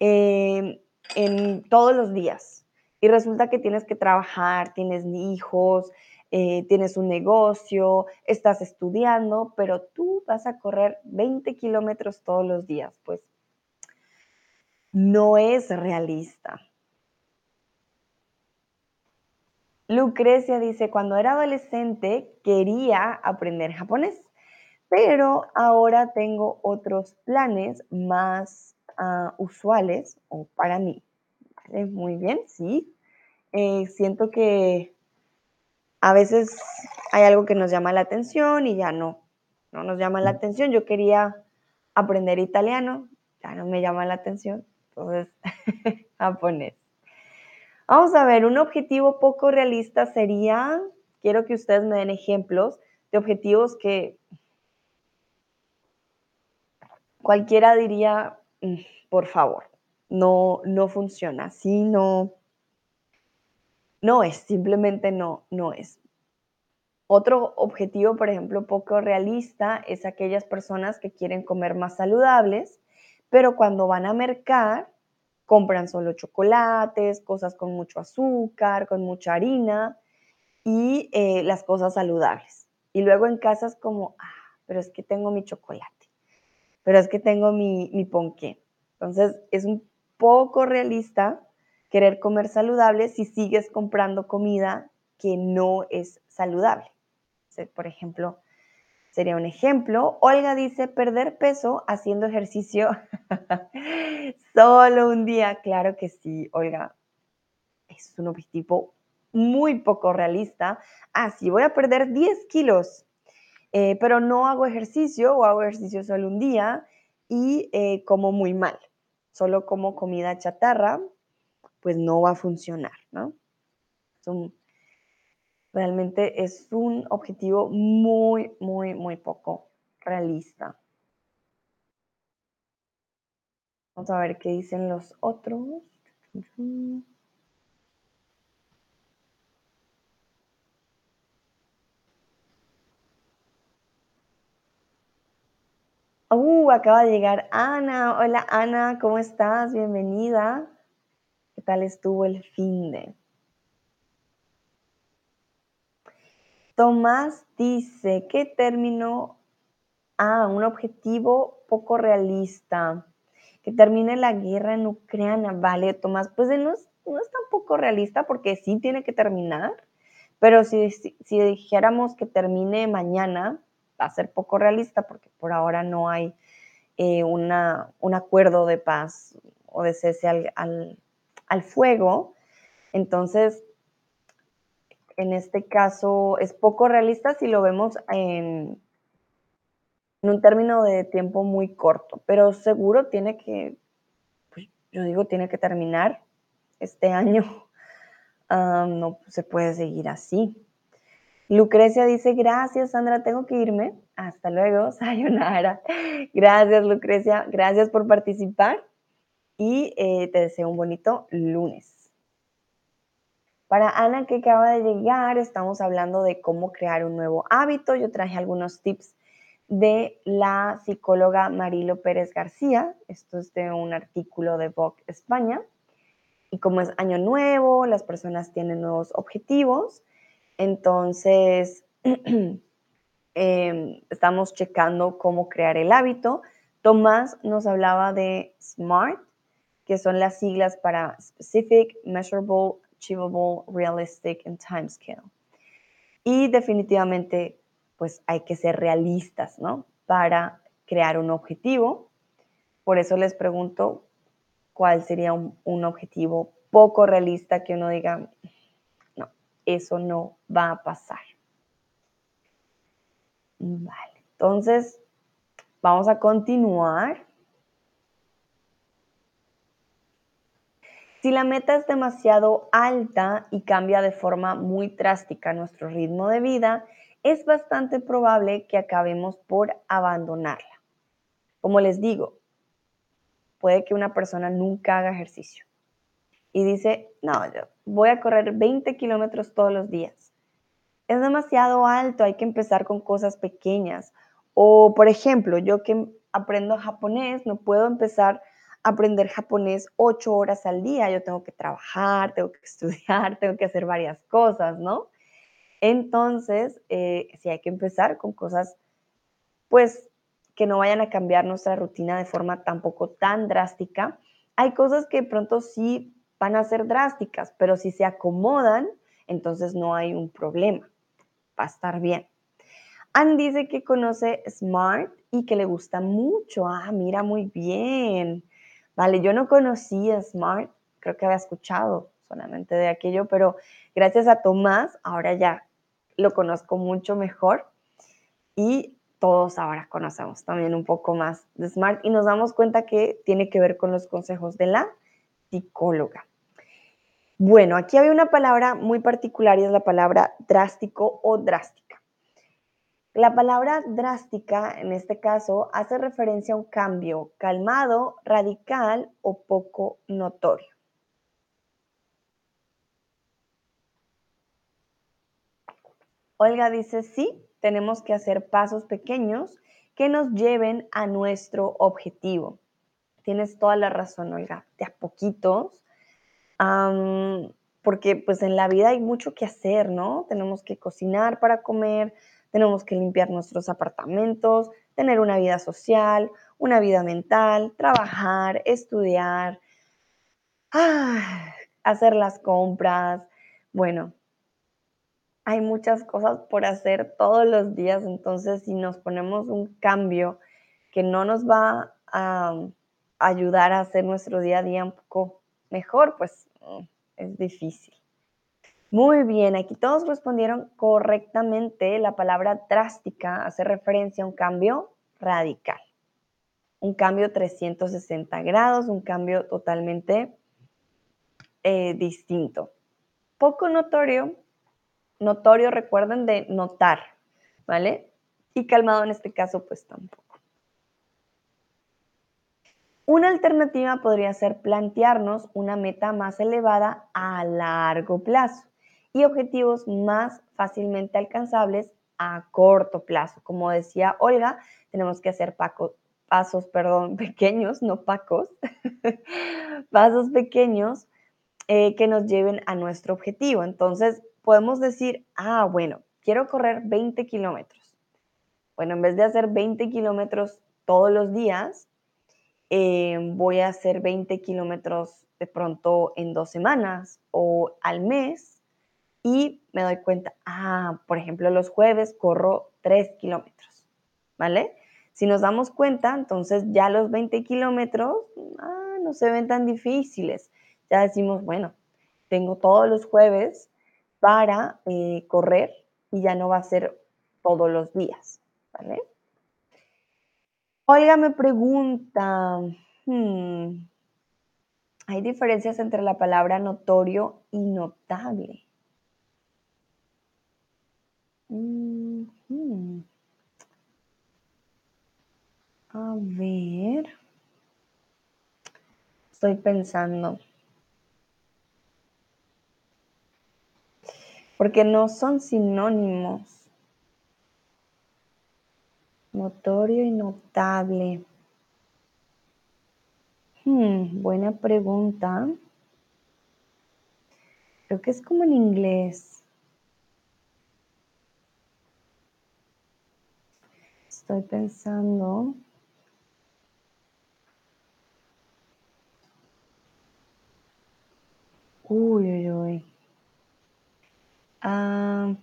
eh, en todos los días. Y resulta que tienes que trabajar, tienes hijos, eh, tienes un negocio, estás estudiando, pero tú vas a correr 20 kilómetros todos los días. Pues no es realista. Lucrecia dice, cuando era adolescente quería aprender japonés, pero ahora tengo otros planes más ah, usuales o para mí. Muy bien, sí. Eh, siento que a veces hay algo que nos llama la atención y ya no, no nos llama la atención. Yo quería aprender italiano, ya no me llama la atención, entonces [LAUGHS] japonés. Vamos a ver, un objetivo poco realista sería, quiero que ustedes me den ejemplos de objetivos que cualquiera diría, mm, por favor, no, no funciona, así no, no es, simplemente no, no es. Otro objetivo, por ejemplo, poco realista es aquellas personas que quieren comer más saludables, pero cuando van a mercar, compran solo chocolates, cosas con mucho azúcar, con mucha harina y eh, las cosas saludables. Y luego en casa es como, ah, pero es que tengo mi chocolate, pero es que tengo mi, mi ponqué. Entonces es un poco realista querer comer saludable si sigues comprando comida que no es saludable. Por ejemplo, sería un ejemplo. Olga dice, perder peso haciendo ejercicio [LAUGHS] solo un día. Claro que sí, Olga. Es un objetivo muy poco realista. Ah, sí, voy a perder 10 kilos, eh, pero no hago ejercicio o hago ejercicio solo un día y eh, como muy mal. Solo como comida chatarra pues no va a funcionar, ¿no? realmente es un objetivo muy, muy, muy poco realista. Vamos a ver qué dicen los otros. Uh, acaba de llegar Ana. Hola Ana, ¿cómo estás? Bienvenida. ¿Qué tal estuvo el fin de? Tomás dice, ¿qué término? Ah, un objetivo poco realista. Que termine la guerra en Ucrania. Vale, Tomás, pues no es, no es tan poco realista porque sí tiene que terminar. Pero si, si dijéramos que termine mañana, va a ser poco realista porque por ahora no hay eh, una, un acuerdo de paz o de cese al, fuego. Entonces, en este caso es poco realista si lo vemos en, en, un término de tiempo muy corto, pero seguro tiene que, pues, yo digo, tiene que terminar este año. [LAUGHS] Ah, no se puede seguir así. Lucrecia dice, gracias Sandra, tengo que irme. Hasta luego, [LAUGHS] sayonara. Gracias Lucrecia, gracias por participar y eh, te deseo un bonito lunes. Para Ana que acaba de llegar, estamos hablando de cómo crear un nuevo hábito. Yo traje algunos tips de la psicóloga Marilo Pérez García. Esto es de un artículo de Vogue España. Y como es año nuevo, las personas tienen nuevos objetivos entonces, [CLEARS THROAT] em, estamos checando cómo crear el hábito. Tomás nos hablaba de SMART, que son las siglas para Specific, Measurable, Achievable, Realistic and Timescale. Y definitivamente, pues hay que ser realistas, ¿no? Para crear un objetivo. Por eso les pregunto cuál sería un, un objetivo poco realista que uno diga, eso no va a pasar. Vale, entonces vamos a continuar. Si la meta es demasiado alta y cambia de forma muy drástica nuestro ritmo de vida, es bastante probable que acabemos por abandonarla. Como les digo, puede que una persona nunca haga ejercicio y dice, no, yo voy a correr 20 kilómetros todos los días. Es demasiado alto, hay que empezar con cosas pequeñas. O, por ejemplo, yo que aprendo japonés, no puedo empezar aprender japonés ocho horas al día. Yo tengo que trabajar, tengo que [LAUGHS] estudiar, tengo que hacer varias cosas, ¿no? Entonces, eh, sí hay que empezar con cosas, pues, que no vayan a cambiar nuestra rutina de forma tampoco tan drástica. Hay cosas que pronto sí van a ser drásticas, pero si se acomodan, entonces no hay un problema. Va a estar bien. Ann dice que conoce Smart y que le gusta mucho. Ah, mira, muy bien. Vale, yo no conocía Smart, creo que había escuchado solamente de aquello, pero gracias a Tomás, ahora ya lo conozco mucho mejor y todos ahora conocemos también un poco más de Smart y nos damos cuenta que tiene que ver con los consejos de la psicóloga. Bueno, aquí había una palabra muy particular y es la palabra drástico o drástica. La palabra drástica, en este caso, hace referencia a un cambio calmado, radical o poco notorio. Olga dice, sí, tenemos que hacer pasos pequeños que nos lleven a nuestro objetivo. Tienes toda la razón, Olga, de a poquitos porque pues en la vida hay mucho que hacer, ¿no? Tenemos que cocinar para comer, tenemos que limpiar nuestros apartamentos, tener una vida social, una vida mental, trabajar, estudiar, ah, hacer las compras. Bueno, hay muchas cosas por hacer todos los días, entonces si nos ponemos un cambio que no nos va a ayudar a hacer nuestro día a día un poco mejor, pues mm, es difícil. Muy bien, aquí todos respondieron correctamente. La palabra drástica hace referencia a un cambio radical. Un cambio 360 grados, un cambio totalmente eh, distinto. Poco notorio, notorio, recuerden de notar, ¿vale? Y calmado en este caso, pues tampoco. Una alternativa podría ser plantearnos una meta más elevada a largo plazo y objetivos más fácilmente alcanzables a corto plazo. Como decía Olga, tenemos que hacer pasos, perdón, [LAUGHS] pequeños, no pacos, [LAUGHS] pasos pequeños eh, que nos lleven a nuestro objetivo. Entonces, podemos decir, ah, bueno, quiero correr 20 kilómetros. Bueno, en vez de hacer 20 kilómetros todos los días, eh, voy a hacer 20 kilómetros de pronto en dos semanas o al mes y me doy cuenta, ah, por ejemplo, los jueves corro 3 kilómetros, ¿vale? Si nos damos cuenta, entonces ya los 20 kilómetros ah, no se ven tan difíciles. Ya decimos, bueno, tengo todos los jueves para eh, correr y ya no va a ser todos los días, ¿vale? Olga me pregunta, hmm, ¿hay diferencias entre la palabra notorio y notable? A ver. Estoy pensando. Porque no son sinónimos. Notorio y notable. Hmm, buena pregunta. Creo que es como en inglés. Estoy pensando. Uy, uy, uy. Ah,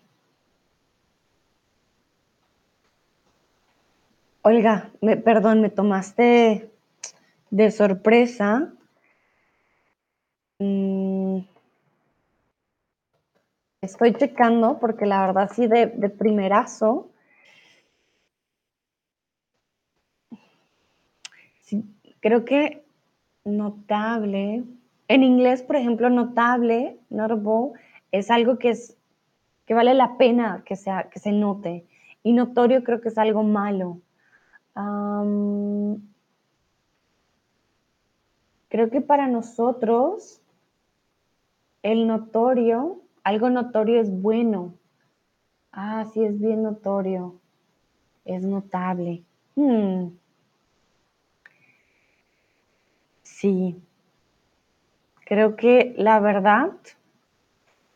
Olga, me, perdón, me tomaste de sorpresa. Mm, estoy checando porque la verdad sí de, de primerazo Creo que notable, en inglés, por ejemplo, notable, notable, es algo que, es, que vale la pena que, sea, que se note. Y notorio creo que es algo malo. creo que para nosotros el notorio, algo notorio es bueno. Ah, sí, es bien notorio. Es notable. Hmm. Sí, creo que la verdad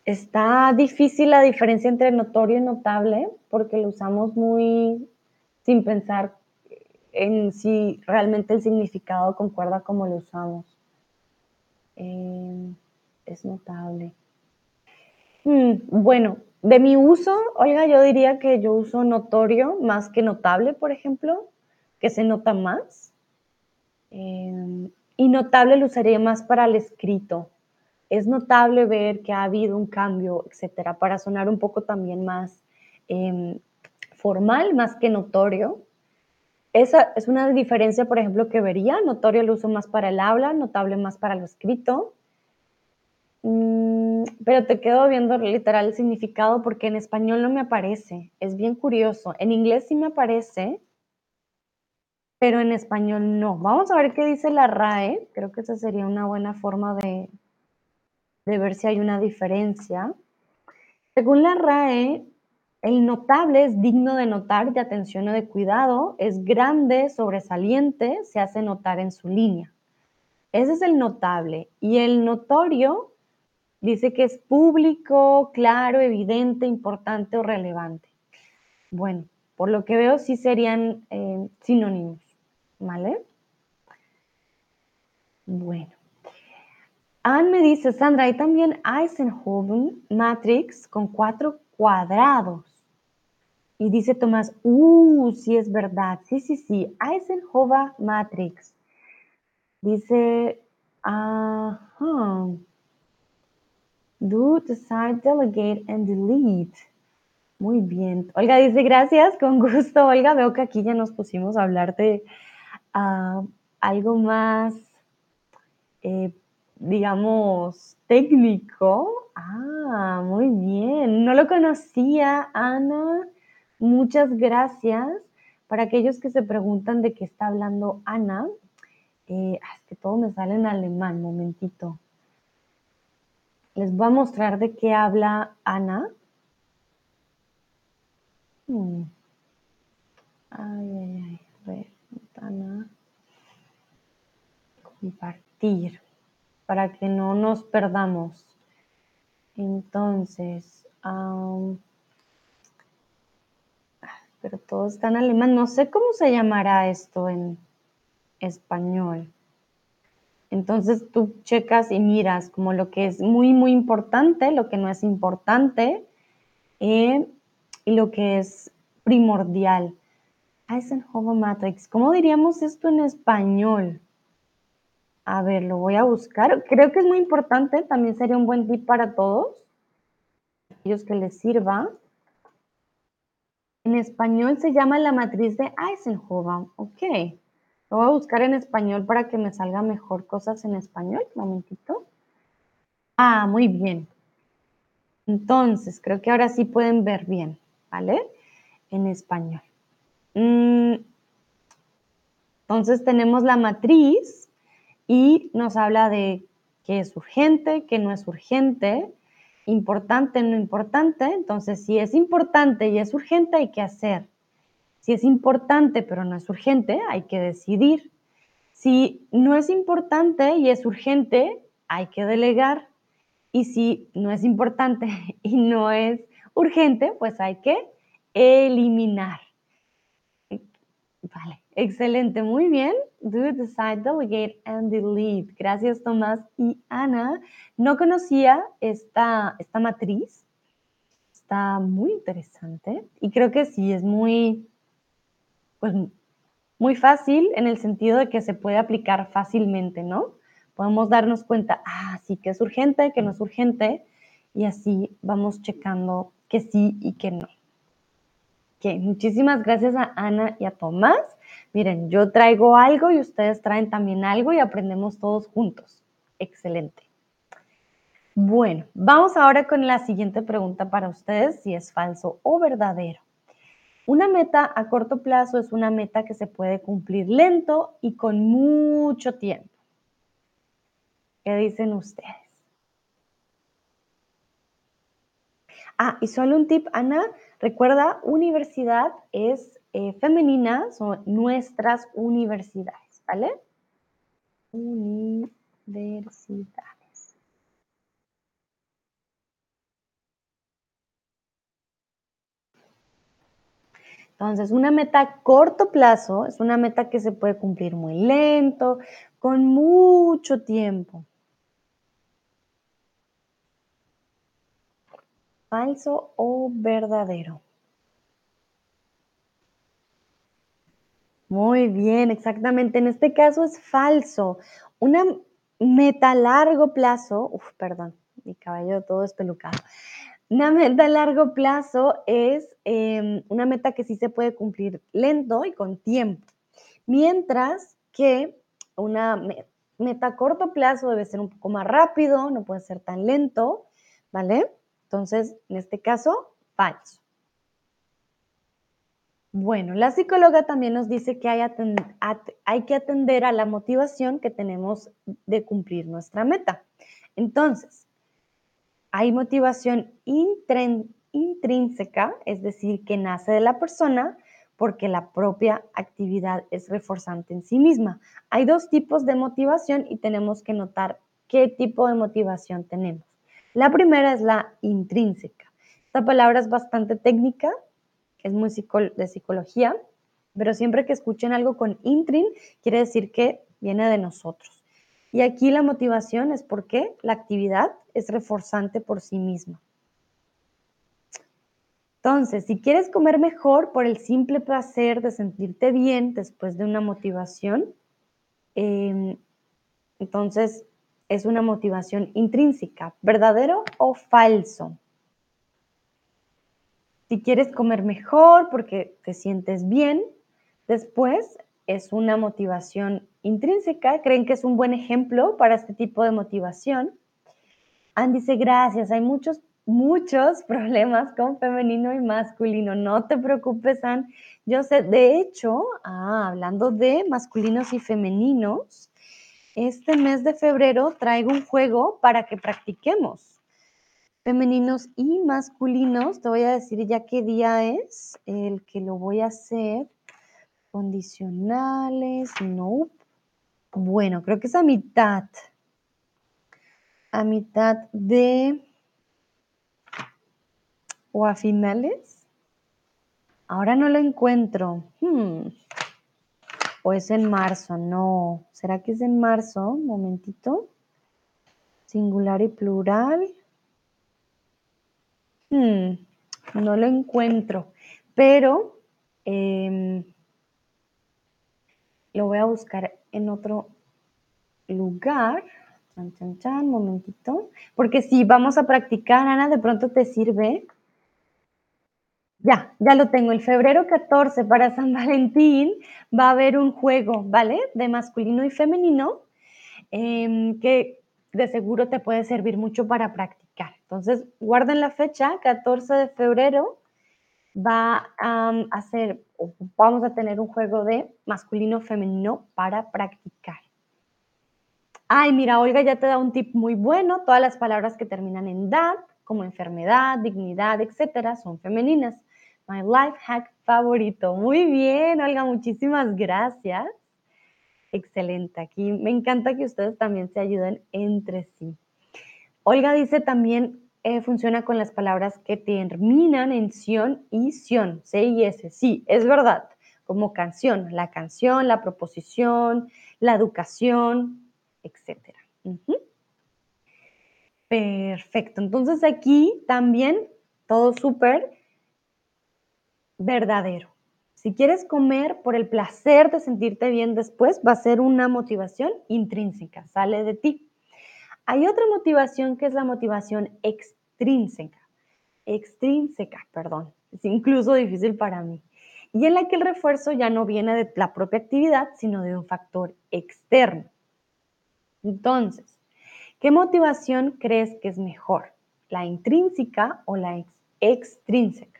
está difícil la diferencia entre notorio y notable porque lo usamos muy sin pensar en si realmente el significado concuerda como lo usamos. Em, es notable. Mm, bueno, de mi uso, oiga, yo diría que yo uso notorio más que notable, por ejemplo, que se nota más. Em, y notable lo usaría más para el escrito. Es notable ver que ha habido un cambio, etcétera, para sonar un poco también más em, formal, más que notorio. Esa es una diferencia, por ejemplo, que vería. Notorio lo uso más para el habla, notable más para lo escrito. Mm, pero te quedo viendo literal el significado porque en español no me aparece. Es bien curioso. En inglés sí me aparece, pero en español no. Vamos a ver qué dice la RAE. Creo que esa sería una buena forma de, ver si hay una diferencia. Según la RAE, el notable es digno de notar, de atención o de cuidado, es grande, sobresaliente, se hace notar en su línea. Ese es el notable. Y el notorio dice que es público, claro, evidente, importante o relevante. Bueno, por lo que veo sí serían eh, sinónimos. ¿Vale? Bueno. Anne me dice, Sandra, hay también Eisenhower Matrix con cuatro cuadrados. Y dice Tomás, uh, sí es verdad. Sí, sí, sí. Eisenhower Matrix. Dice, ajá. Do, decide, delegate and delete. Muy bien. Olga dice, gracias, con gusto. Olga, veo que aquí ya nos pusimos a hablar hablarte algo más eh, digamos, técnico. Ah, muy bien. No lo conocía, Ana. Muchas gracias. Para aquellos que se preguntan de qué está hablando Ana, eh, es que todo me sale en alemán, momentito. Les voy a mostrar de qué habla Ana. Hmm. Ay, ay, ay. A ver, Ana. Compartir. Para que no nos perdamos. Entonces, pero todo está en alemán. No sé cómo se llamará esto en español. Entonces tú checas y miras como lo que es muy, muy importante, lo que no es importante eh, y lo que es primordial. Eisenhower Matrix, ¿cómo diríamos esto en español? A ver, lo voy a buscar. Creo que es muy importante, también sería un buen tip para todos, aquellos que les sirva. En español se llama la matriz de Eisenhower, ok. Lo voy a buscar en español para que me salga mejor cosas en español. Un momentito. Ah, muy bien. Entonces, creo que ahora sí pueden ver bien, ¿vale? En español. Mm, entonces tenemos la matriz y nos habla de qué es urgente, qué no es urgente, importante, no importante. Entonces, si es importante y es urgente, hay que hacer. Si es importante pero no es urgente, hay que decidir. Si no es importante y es urgente, hay que delegar. Y si no es importante [LAUGHS] y no es urgente, pues hay que eliminar. Vale, excelente, muy bien. Do, decide, delegate and delete. Gracias Tomás y Ana. No conocía esta, esta matriz. Está muy interesante y creo que sí, es muy, pues muy fácil en el sentido de que se puede aplicar fácilmente, ¿no? Podemos darnos cuenta, ah, sí que es urgente, que no es urgente, y así vamos checando que sí y que no. Muchísimas gracias a Ana y a Tomás. Miren, yo traigo algo y ustedes traen también algo y aprendemos todos juntos. Excelente. Bueno, vamos ahora con la siguiente pregunta para ustedes, si es falso o verdadero. Una meta a corto plazo es una meta que se puede cumplir lento y con mucho tiempo. ¿Qué dicen ustedes? Ah, y solo un tip, Ana, recuerda, universidad es eh, femenina, son nuestras universidades, ¿vale? Universidad. Entonces, una meta a corto plazo es una meta que se puede cumplir muy lento, con mucho tiempo. ¿Falso o verdadero? Muy bien, exactamente. En este caso es falso. Una meta a largo plazo, uf, perdón, mi cabello todo espelucado. Una meta a largo plazo es em, una meta que sí se puede cumplir lento y con tiempo, mientras que una meta a corto plazo debe ser un poco más rápido, no puede ser tan lento, ¿vale? Entonces, en este caso, falso. Bueno, la psicóloga también nos dice que hay, hay, que atender a la motivación que tenemos de cumplir nuestra meta. Entonces, hay motivación intrínseca, es decir, que nace de la persona porque la propia actividad es reforzante en sí misma. Hay dos tipos de motivación y tenemos que notar qué tipo de motivación tenemos. La primera es la intrínseca. Esta palabra es bastante técnica, es muy de psicología, pero siempre que escuchen algo con intrin, quiere decir que viene de nosotros. Y aquí la motivación es porque la actividad es reforzante por sí misma. Entonces, si quieres comer mejor por el simple placer de sentirte bien después de una motivación, em, entonces es una motivación intrínseca, verdadero o falso. Si quieres comer mejor porque te sientes bien, después es una motivación intrínseca, creen que es un buen ejemplo para este tipo de motivación. Ann dice, gracias, hay muchos, muchos [LAUGHS] problemas con femenino y masculino. No te preocupes, Ann. Yo sé, de hecho, ah, hablando de masculinos y femeninos, este mes de febrero traigo un juego para que practiquemos. Femeninos y masculinos, te voy a decir ya qué día es el que lo voy a hacer. Condicionales, no. Bueno, creo que es a mitad. A mitad de... o a finales. Ahora no lo encuentro. Hmm. ¿O es en marzo? No. ¿Será que es en marzo? Momentito. Singular y plural. Hmm. No lo encuentro. Pero em, lo voy a buscar en otro lugar. Chan, chan, chan, momentito. Porque si vamos a practicar, Ana, de pronto te sirve. Ya, ya lo tengo. El febrero 14 para San [LAUGHS] Valentín va a haber un juego, ¿vale? De masculino y femenino, em, que de seguro te puede servir mucho para practicar. Entonces, guarden la fecha, 14 de febrero, va a hacer, vamos a tener un juego de masculino-femenino para practicar. Ay, mira, Olga ya te da un tip muy bueno. Todas las palabras que terminan en dad, como enfermedad, dignidad, etcétera, son femeninas. My life hack favorito. Muy bien, Olga, muchísimas gracias. Excelente. Aquí me encanta que ustedes también se ayuden entre sí. Olga dice también eh, funciona con las palabras que terminan en sion y sion, C y S. Sí, es verdad, como canción, la canción, la proposición, la educación, etc. Perfecto, entonces aquí también todo súper verdadero. Si quieres comer por el placer de sentirte bien después, va a ser una motivación intrínseca, sale de ti. Hay otra motivación que es la motivación extrínseca. Extrínseca, perdón. Es incluso difícil para mí. Y en la que el refuerzo ya no viene de la propia actividad, sino de un factor externo. Entonces, ¿qué motivación crees que es mejor? ¿La intrínseca o la extrínseca?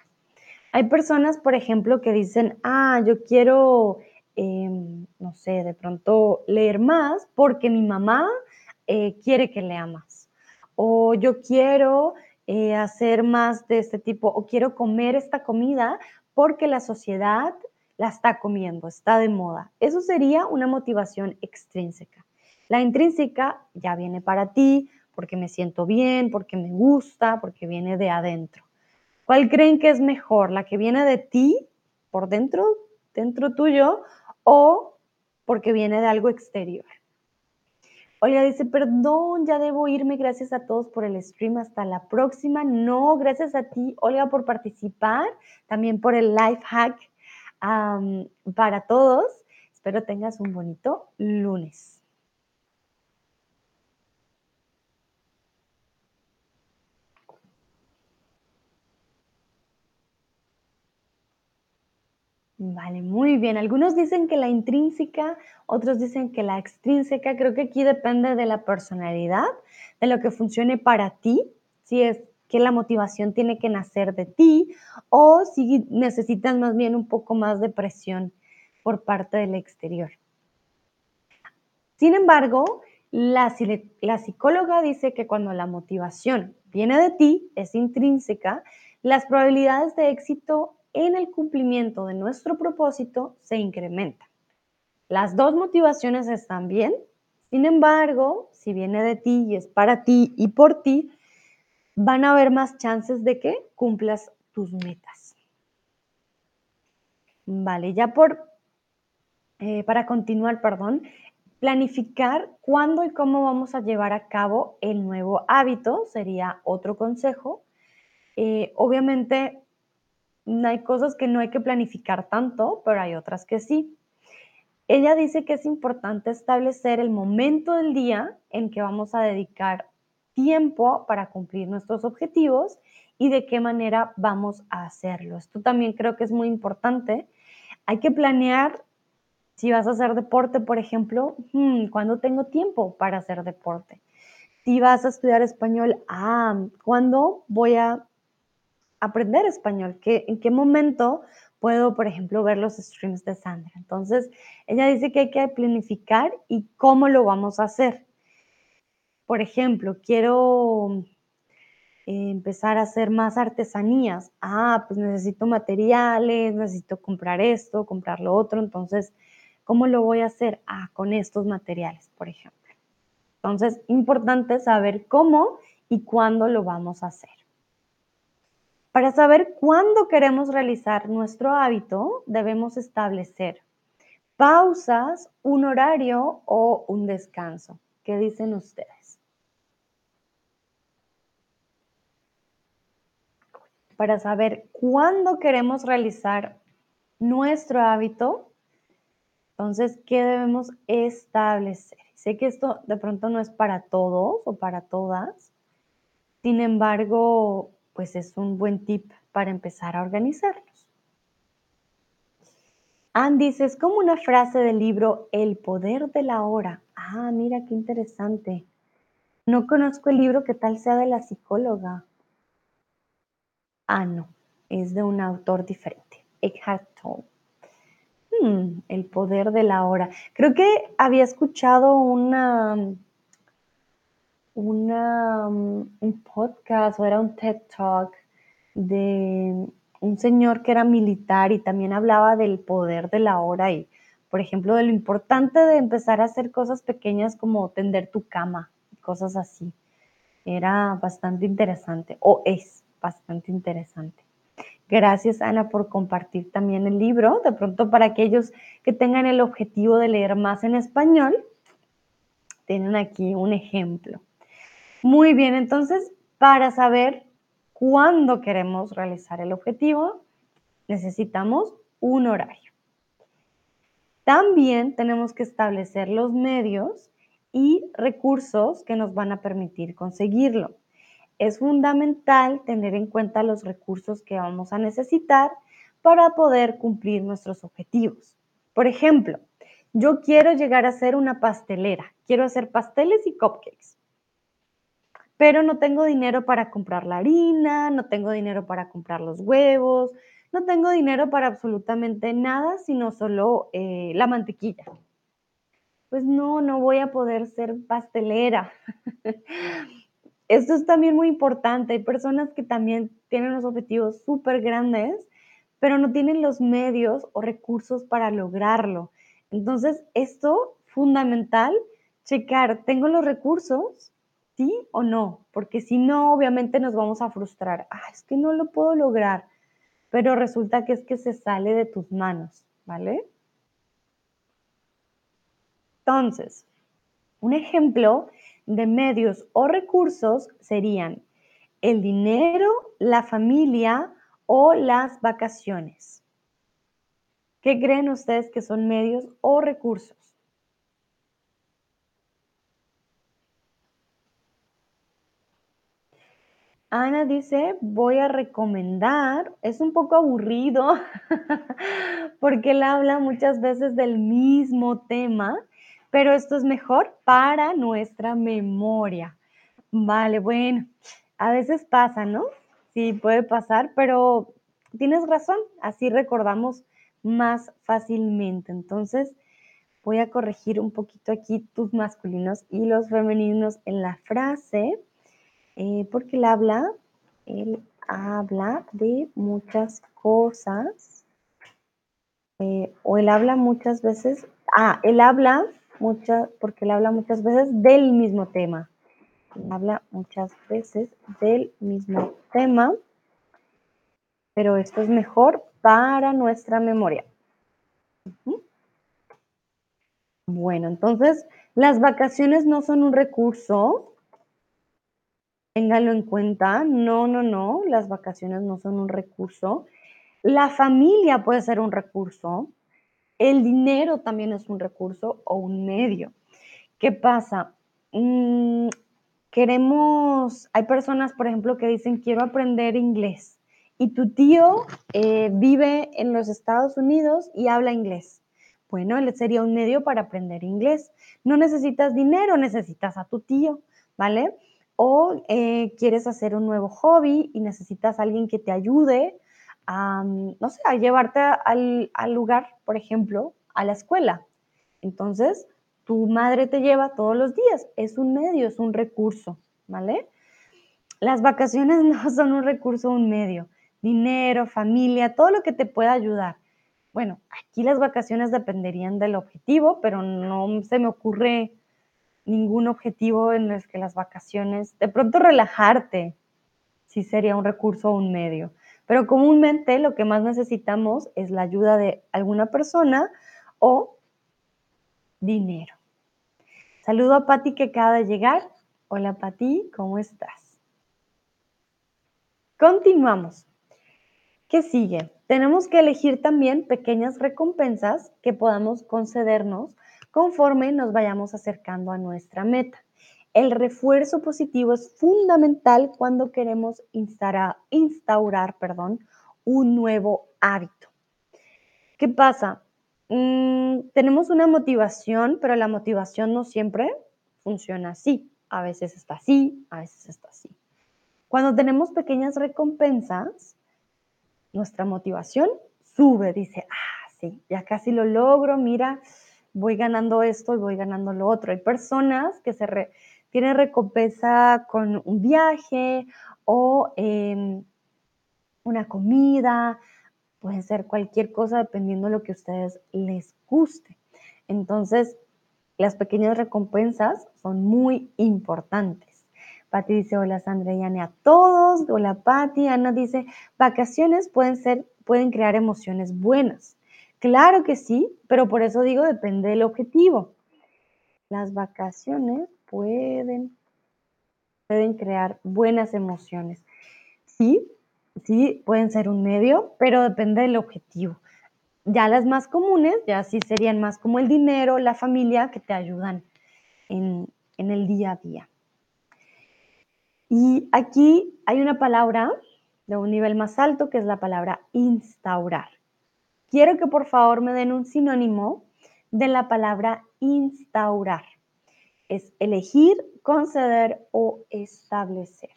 Hay personas, por ejemplo, que dicen, ah, yo quiero, em, no sé, de pronto leer más porque mi mamá eh, quiere que lea más. O yo quiero eh, hacer más de este tipo, o quiero comer esta comida porque la sociedad la está comiendo, está de moda. Eso sería una motivación extrínseca. La intrínseca ya viene para ti porque me siento bien, porque me gusta, porque viene de adentro. ¿Cuál creen que es mejor? ¿La que viene de ti, por dentro, dentro tuyo, o porque viene de algo exterior? Olga dice, perdón, ya debo irme. Gracias a todos por el stream. Hasta la próxima. No, gracias a ti, Olga, por participar. También por el life hack para todos. Espero tengas un bonito lunes. Vale, muy bien. Algunos dicen que la intrínseca, otros dicen que la extrínseca. Creo que aquí depende de la personalidad, de lo que funcione para ti, si es que la motivación tiene que nacer de ti o si necesitas más bien un poco más de presión por parte del exterior. Sin embargo, la, la psicóloga dice que cuando la motivación viene de ti, es intrínseca, las probabilidades de éxito en el cumplimiento de nuestro propósito se incrementa. Las dos motivaciones están bien, sin embargo, si viene de ti y es para ti y por ti, van a haber más chances de que cumplas tus metas. Vale, ya por, eh, para continuar, perdón, planificar cuándo y cómo vamos a llevar a cabo el nuevo hábito sería otro consejo. Eh, obviamente, hay cosas que no hay que planificar tanto, pero hay otras que sí. Ella dice que es importante establecer el momento del día en que vamos a dedicar tiempo para cumplir nuestros objetivos y de qué manera vamos a hacerlo. Esto también creo que es muy importante. Hay que planear Si vas a hacer deporte, por ejemplo, hmm, ¿cuándo tengo tiempo para hacer deporte? Si vas a estudiar español, ah, ¿cuándo voy a aprender español? ¿Qué, ¿En qué momento puedo, por ejemplo, ver los streams de Sandra? Entonces, ella dice que hay que planificar y cómo lo vamos a hacer. Por ejemplo, quiero eh, empezar a hacer más artesanías. Ah, pues necesito materiales, necesito comprar esto, comprar lo otro. Entonces, ¿cómo lo voy a hacer? Ah, con estos materiales, por ejemplo. Entonces, importante saber cómo y cuándo lo vamos a hacer. Para saber cuándo queremos realizar nuestro hábito, debemos establecer pausas, un horario o un descanso. ¿Qué dicen ustedes? Para saber cuándo queremos realizar nuestro hábito, entonces, ¿qué debemos establecer? Sé que esto de pronto no es para todos o para todas, sin embargo, pues es un buen tip para empezar a organizarlos. Ann dice, es como una frase del libro El poder de la hora. Ah, mira qué interesante. No conozco el libro, ¿qué tal sea de la psicóloga? Ah, no, es de un autor diferente, Eckhart Tolle. Hmm, el poder de la hora. Creo que había escuchado una, una, un podcast o era un TED Talk de un señor que era militar y también hablaba del poder de la hora y, por ejemplo, de lo importante de empezar a hacer cosas pequeñas como tender tu cama, cosas así. Era bastante interesante o es bastante interesante. Gracias, Ana, por compartir también el libro. De pronto, para aquellos que tengan el objetivo de leer más en español, tienen aquí un ejemplo. Muy bien, entonces, para saber cuándo queremos realizar el objetivo, necesitamos un horario. También tenemos que establecer los medios y recursos que nos van a permitir conseguirlo es fundamental tener en cuenta los recursos que vamos a necesitar para poder cumplir nuestros objetivos. Por ejemplo, yo quiero llegar a ser una pastelera, quiero hacer pasteles y cupcakes, pero no tengo dinero para comprar la harina, no tengo dinero para comprar los huevos, no tengo dinero para absolutamente nada, sino solo eh, la mantequilla. Pues no, no voy a poder ser pastelera. [LAUGHS] Esto es también muy importante. Hay personas que también tienen los objetivos súper grandes, pero no tienen los medios o recursos para lograrlo. Entonces, esto fundamental, checar, ¿tengo los recursos? ¿Sí o no? Porque si no, obviamente nos vamos a frustrar. Ah, es que no lo puedo lograr, pero resulta que es que se sale de tus manos, ¿vale? Entonces, un ejemplo de medios o recursos serían el dinero, la familia o las vacaciones. ¿Qué creen ustedes que son medios o recursos? Ana dice, voy a recomendar, es un poco aburrido [LAUGHS] porque él habla muchas veces del mismo tema pero esto es mejor para nuestra memoria. Vale, bueno, a veces pasa, ¿no? Sí, puede pasar, pero tienes razón, así recordamos más fácilmente. Entonces, voy a corregir un poquito aquí tus masculinos y los femeninos en la frase, eh, porque él habla, él habla de muchas cosas, eh, o él habla muchas veces, ah, él habla porque él habla muchas veces del mismo tema. habla muchas veces del mismo tema, pero esto es mejor para nuestra memoria. Bueno, entonces las vacaciones no son un recurso. Ténganlo en cuenta. No, no, no. Las vacaciones no son un recurso. La familia puede ser un recurso. El dinero también es un recurso o un medio. ¿Qué pasa? Mm, queremos, hay personas, por ejemplo, que dicen, quiero aprender inglés. Y tu tío eh, vive en los Estados Unidos y habla inglés. Bueno, él sería un medio para aprender inglés. No necesitas dinero, necesitas a tu tío, ¿vale? O eh, quieres hacer un nuevo hobby y necesitas a alguien que te ayude a, mm, no sé, a llevarte al, al lugar, por ejemplo, a la escuela. Entonces, tu madre te lleva todos los días. Es un medio, es un recurso, ¿vale? Las vacaciones [LAUGHS] no son un recurso, un medio. Dinero, familia, todo lo que te pueda ayudar. Bueno, aquí las vacaciones dependerían del objetivo, pero no se me ocurre ningún objetivo en el que las vacaciones, de pronto relajarte, sí sería un recurso o un medio. Pero comúnmente lo que más necesitamos es la ayuda de alguna persona o dinero. Saludo a Patti que acaba de llegar. Hola Patti, ¿cómo estás? Continuamos. ¿Qué sigue? Tenemos que elegir también pequeñas recompensas que podamos concedernos conforme nos vayamos acercando a nuestra meta. El refuerzo positivo es fundamental cuando queremos instaurar, perdón, un nuevo hábito. ¿Qué pasa? Mm, tenemos una motivación, pero la motivación no siempre funciona así. A veces está así, a veces está así. Cuando tenemos pequeñas recompensas, nuestra motivación sube, dice, ah, sí, ya casi lo logro, mira, voy ganando esto y voy ganando lo otro. Hay personas que se tienen recompensa con un viaje o em, una comida, puede ser cualquier cosa dependiendo de lo que a ustedes les guste. Entonces, las pequeñas recompensas son muy importantes. Patti dice, hola Sandra y Ana a todos. Hola Patti. Ana dice, vacaciones pueden ser, pueden crear emociones buenas. Claro que sí, pero por eso digo, depende del objetivo. Las vacaciones pueden, pueden crear buenas emociones. Sí, sí, pueden ser un medio, pero depende del objetivo. Ya las más comunes, ya sí serían más como el dinero, la familia, que te ayudan en, en el día a día. Y aquí hay una palabra de un nivel más alto que es la palabra instaurar. Quiero que por favor me den un sinónimo de la palabra instaurar. Es elegir, conceder o establecer.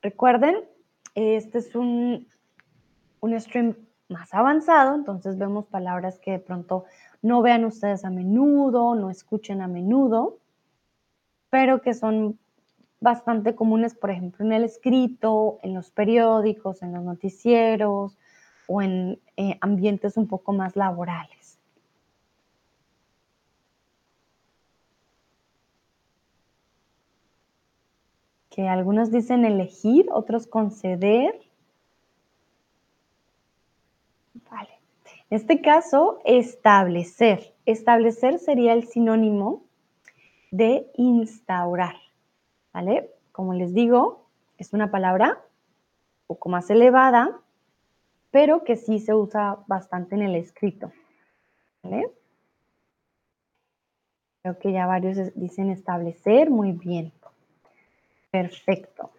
Recuerden, este es un, un stream más avanzado, entonces vemos palabras que de pronto no vean ustedes a menudo, no escuchen a menudo, pero que son bastante comunes, por ejemplo, en el escrito, en los periódicos, en los noticieros o en eh, ambientes un poco más laborales. Que algunos dicen elegir, otros conceder. Vale. En este caso, establecer. Establecer sería el sinónimo de instaurar, ¿vale? Como les digo, es una palabra un poco más elevada, pero que sí se usa bastante en el escrito, ¿vale? Creo que ya varios dicen establecer, muy bien. Perfecto.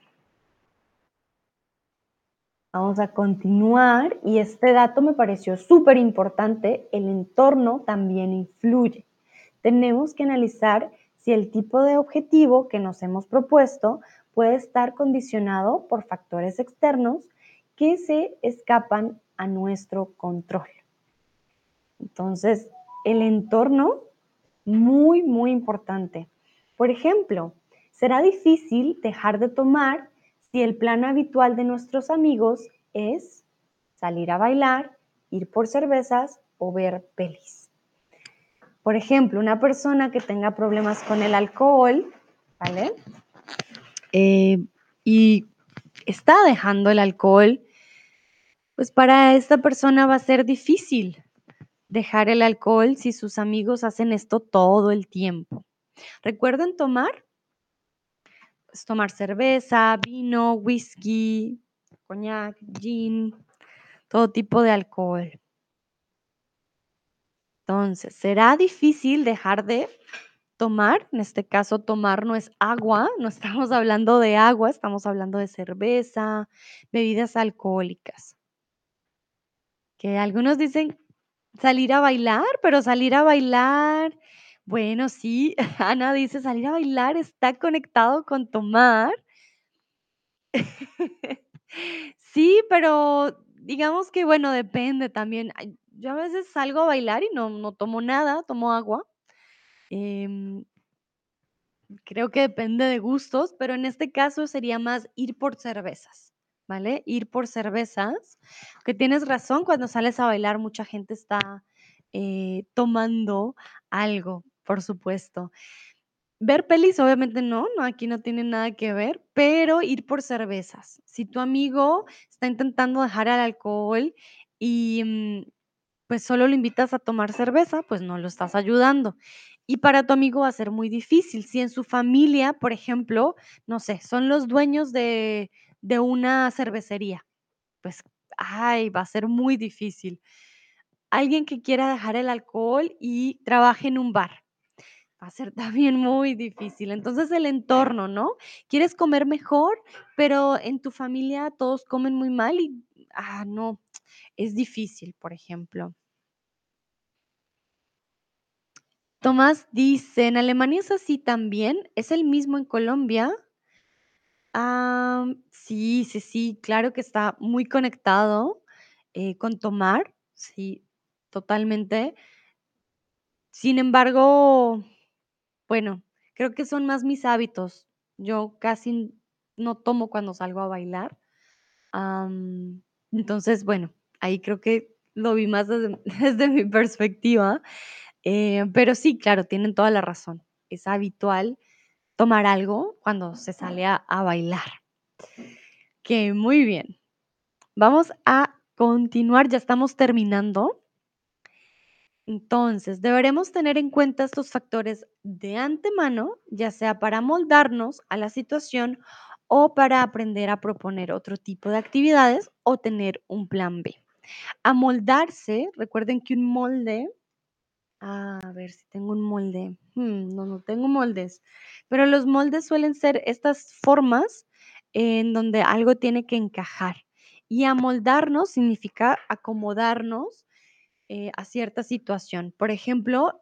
Vamos a continuar y este dato me pareció súper importante. El entorno también influye. Tenemos que analizar si el tipo de objetivo que nos hemos propuesto puede estar condicionado por factores externos que se escapan a nuestro control. Entonces, el entorno, muy, muy importante. Por ejemplo, será difícil dejar de tomar si el plan habitual de nuestros amigos es salir a bailar, ir por cervezas o ver pelis. Por ejemplo, una persona que tenga problemas con el alcohol, ¿vale? Eh, y está dejando el alcohol, pues para esta persona va a ser difícil dejar el alcohol si sus amigos hacen esto todo el tiempo. Recuerden tomar tomar cerveza, vino, whisky, coñac, gin, todo tipo de alcohol. Entonces, será difícil dejar de tomar, en este caso tomar no es agua, no estamos hablando de agua, estamos hablando de cerveza, bebidas alcohólicas. Que algunos dicen salir a bailar, pero salir a bailar, bueno, sí, [LAUGHS] Ana dice salir a bailar está conectado con tomar. [LAUGHS] Sí, pero digamos que, bueno, depende también. Yo a veces salgo a bailar y no no tomo nada, tomo agua. Em, creo que depende de gustos, pero en este caso sería más ir por cervezas, ¿vale? Ir por cervezas, que tienes razón, cuando sales a bailar mucha gente está, eh, tomando algo, por supuesto. Ver pelis, obviamente no, no, aquí no tiene nada que ver, pero ir por cervezas. Si tu amigo está intentando dejar el alcohol y, mm, pues, solo lo invitas a tomar cerveza, pues, no lo estás ayudando. Y para tu amigo va a ser muy difícil. Si en su familia, por ejemplo, no sé, son los dueños de de una cervecería, pues, ay, va a ser muy difícil. Alguien que quiera dejar el alcohol y trabaje en un bar. Va a ser [LAUGHS] también muy difícil. Entonces, el entorno, ¿no? Quieres comer mejor, pero en tu familia todos comen muy mal y, ah, no, es difícil, por ejemplo. Tomás dice: "En Alemania es así también, ¿es el mismo en Colombia?". Sí, sí, sí, claro que está muy conectado, eh, con tomar, sí, totalmente. Sin embargo, bueno, creo que son más mis hábitos. Yo casi no tomo cuando salgo a bailar. Entonces, bueno, ahí creo que lo vi más [LAUGHS] desde mi perspectiva, eh, pero sí, claro, tienen toda la razón. Es habitual tomar algo cuando se sale a a bailar. Que muy bien. Vamos a continuar, ya estamos terminando. Entonces, deberemos tener en cuenta estos factores de antemano, ya sea para moldarnos a la situación o para aprender a proponer otro tipo de actividades o tener un plan B. Amoldarse, recuerden que un molde, a ver si tengo un molde, mm, no, no tengo moldes, pero los moldes suelen ser estas formas en donde algo tiene que encajar. Y amoldarnos significa acomodarnos eh, a cierta situación. Por ejemplo,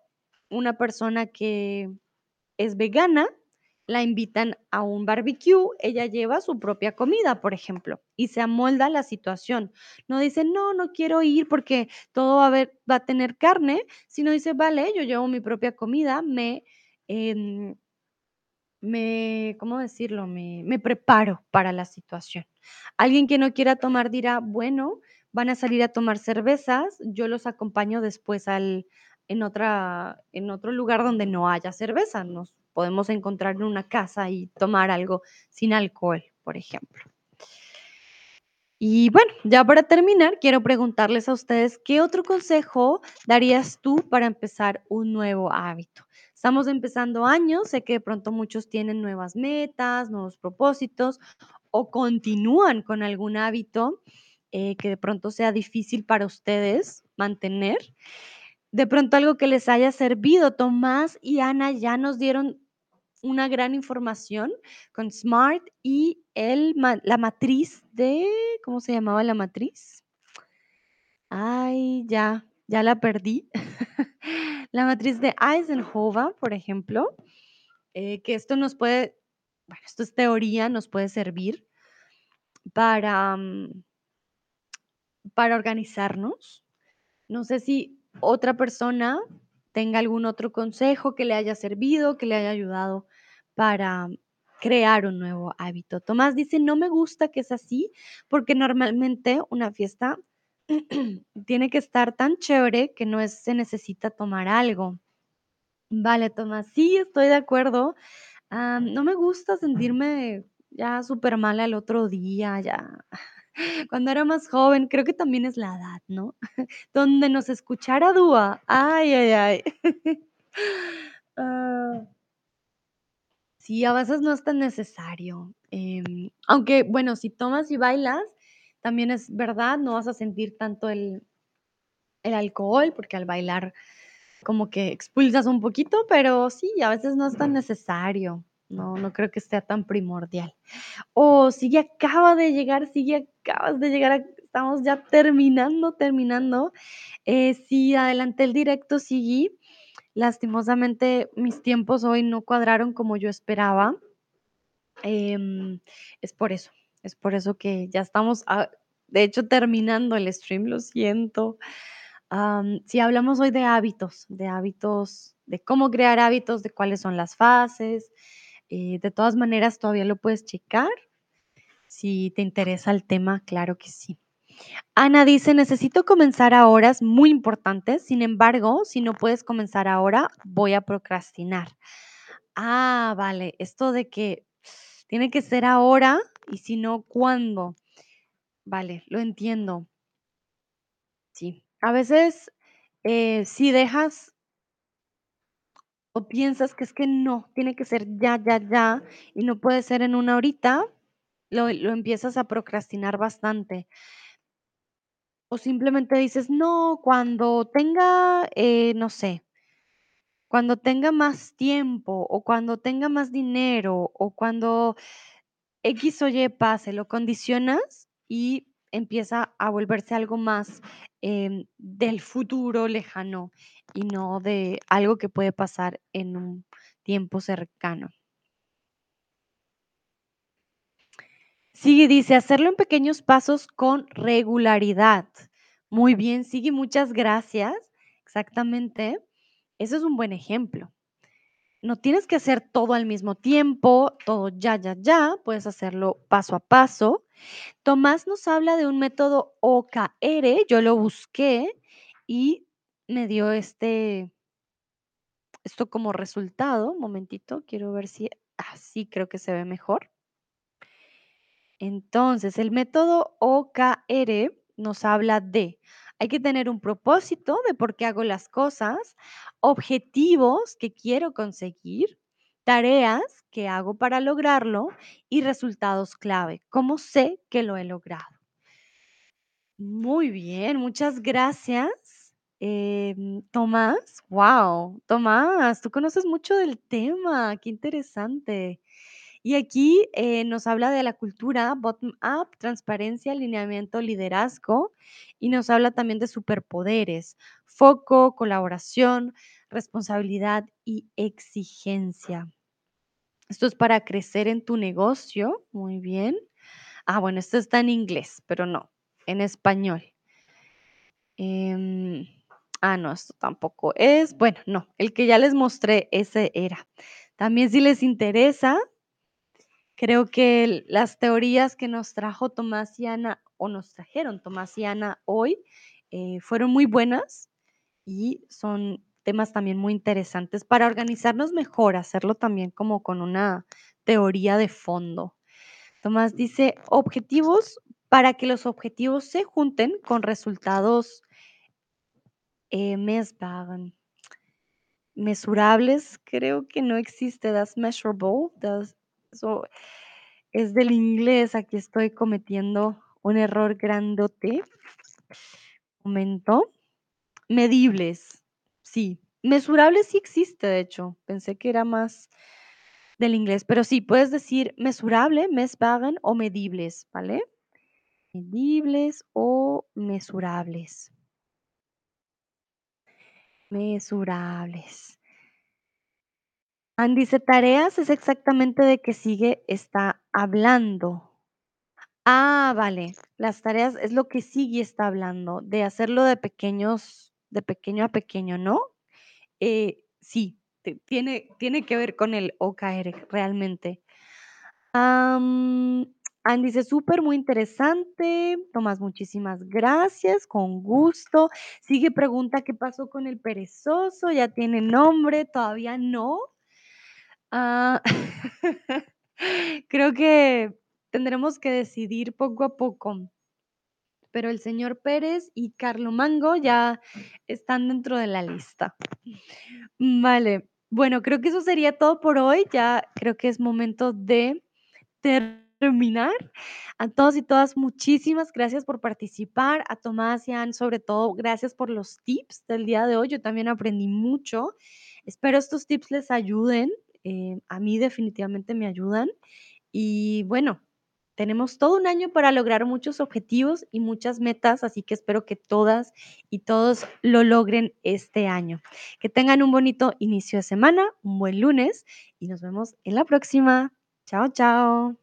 una persona que es vegana, la invitan a un barbecue, ella lleva su propia comida, por ejemplo, y se amolda la situación. No dice: "No, no quiero ir porque todo va a haber va a tener carne", sino dice: "Vale, yo llevo mi propia comida, me, em" Me, ¿cómo decirlo? Me me preparo para la situación. Alguien que no quiera tomar dirá: "Bueno, van a salir a tomar cervezas, yo los acompaño después al en otra en otro lugar donde no haya cerveza, podemos encontrar en una casa y tomar algo sin alcohol", por ejemplo. Y bueno, ya para terminar, quiero preguntarles a ustedes, ¿qué otro consejo darías tú para empezar un nuevo hábito? Estamos empezando años, sé que de pronto muchos tienen nuevas metas, nuevos propósitos o continúan con algún hábito eh, que de pronto sea difícil para ustedes mantener. De pronto algo que les haya servido. Tomás y Ana ya nos dieron una gran información con SMART y el la matriz de, ¿cómo se llamaba la matriz? Ay, ya, ya la perdí. [LAUGHS] La matriz de Eisenhower, por ejemplo, eh, que esto nos puede, bueno, esto es teoría, nos puede servir para, mm, para organizarnos. No sé si otra persona tenga algún otro consejo que le haya servido, que le haya ayudado para crear un nuevo hábito. Tomás dice, no me gusta que es así, porque normalmente una fiesta [CLEARS THROAT] tiene que estar tan chévere que no es- se necesita tomar algo. Vale, Tomás, sí, estoy de acuerdo. No me gusta sentirme ya súper mal al otro día, ya. Cuando era más joven, creo que también es la edad, ¿no? [LAUGHS] Donde nos escuchara Dúa. Ay, ay, ay. [LAUGHS] Ah, sí, a veces no es tan necesario. Em, aunque, bueno, si tomas y bailas, también es verdad, no vas a sentir tanto el, el alcohol, porque al bailar como que expulsas un poquito, pero sí, a veces no es tan necesario. No, no creo que sea tan primordial. O si ya acaba de llegar, si ya acabas de llegar estamos ya terminando, terminando. Eh, sí, adelanté el directo, seguí. Lastimosamente, mis tiempos hoy no cuadraron como yo esperaba. Em, es por eso, es por eso que ya estamos, ah, de hecho, terminando el stream, lo siento. Sí, hablamos hoy de hábitos, de hábitos, de cómo crear hábitos, de cuáles son las fases. Eh, de todas maneras, todavía lo puedes checar. Si te interesa el tema, claro que sí. Ana dice, necesito comenzar a horas muy importantes, sin embargo, si no puedes comenzar ahora, voy a procrastinar. Ah, vale, esto de que tiene que ser ahora y si no, ¿cuándo? Vale, lo entiendo. Sí, a veces eh, si dejas o piensas que es que no, tiene que ser ya, ya, ya y no puede ser en una horita, lo, lo empiezas a procrastinar bastante. O simplemente dices, no, cuando tenga, eh, no sé, cuando tenga más tiempo o cuando tenga más dinero o cuando X o Y pase, lo condicionas y empieza a volverse algo más em, del futuro lejano y no de algo que puede pasar en un tiempo cercano. Sigue, dice, hacerlo en pequeños pasos con regularidad. Muy bien, sigue, muchas gracias. Exactamente. Eso es un buen ejemplo. No tienes que hacer todo al mismo tiempo, todo ya, ya, ya. Puedes hacerlo paso a paso. Tomás nos habla de un método OKR. Yo lo busqué y me dio este, esto como resultado. Un momentito, quiero ver si así creo que se ve mejor. Entonces, el método OKR nos habla de, hay que tener un propósito de por qué hago las cosas, objetivos que quiero conseguir, tareas que hago para lograrlo y resultados clave. ¿Cómo sé que lo he logrado? Muy bien, muchas gracias. Em, Tomás, wow, Tomás, tú conoces mucho del tema, qué interesante. Y aquí eh, nos habla de la cultura bottom-up, transparencia, alineamiento, liderazgo, y nos habla también de superpoderes, foco, colaboración, responsabilidad y exigencia. Esto es para crecer en tu negocio. Muy bien. Ah, bueno, esto está en inglés, pero no, en español. Em, ah, no, esto tampoco es. Bueno, no, el que ya les mostré, ese era. También si les interesa, creo que las teorías que nos trajo Tomás y Ana, o nos trajeron Tomás y Ana hoy, eh, fueron muy buenas y son temas también muy interesantes para organizarnos mejor, hacerlo también como con una teoría de fondo. Tomás dice, objetivos para que los objetivos se junten con resultados eh, mesurables, creo que no existe, that's measurable, that's, es del inglés, aquí estoy cometiendo un error grandote. Momento. Medibles, sí. Mesurables sí existe, de hecho. Pensé que era más del inglés, pero sí, puedes decir mesurable, mesbaren o medibles, ¿vale? Medibles o mesurables. Mesurables. Anne dice, tareas es exactamente de que sigue está hablando. Ah, vale. Las tareas es lo que sigue está hablando, de hacerlo de pequeños, de pequeño a pequeño, ¿no? Eh, sí, tiene, tiene que ver con el OKR realmente. Am, Anne dice, súper, muy interesante. Tomás, muchísimas gracias, con gusto. Sigue pregunta, ¿qué pasó con el perezoso? ¿Ya tiene nombre? Todavía no. Ah, [LAUGHS] creo que tendremos que decidir poco a poco. Pero el señor Pérez y Carlo Mango ya están dentro de la lista. Vale, bueno, creo que eso sería todo por hoy. Ya creo que es momento de terminar. A todos y todas, muchísimas gracias por participar. A Tomás y a Ann, sobre todo, gracias por los tips del día de hoy. Yo también aprendí mucho. Espero estos tips les ayuden. eh, a mí definitivamente me ayudan. Y bueno, tenemos todo un año para lograr muchos objetivos y muchas metas, así que espero que todas y todos lo logren este año. Que tengan un bonito inicio de semana, un buen lunes y nos vemos en la próxima. Chao, chao.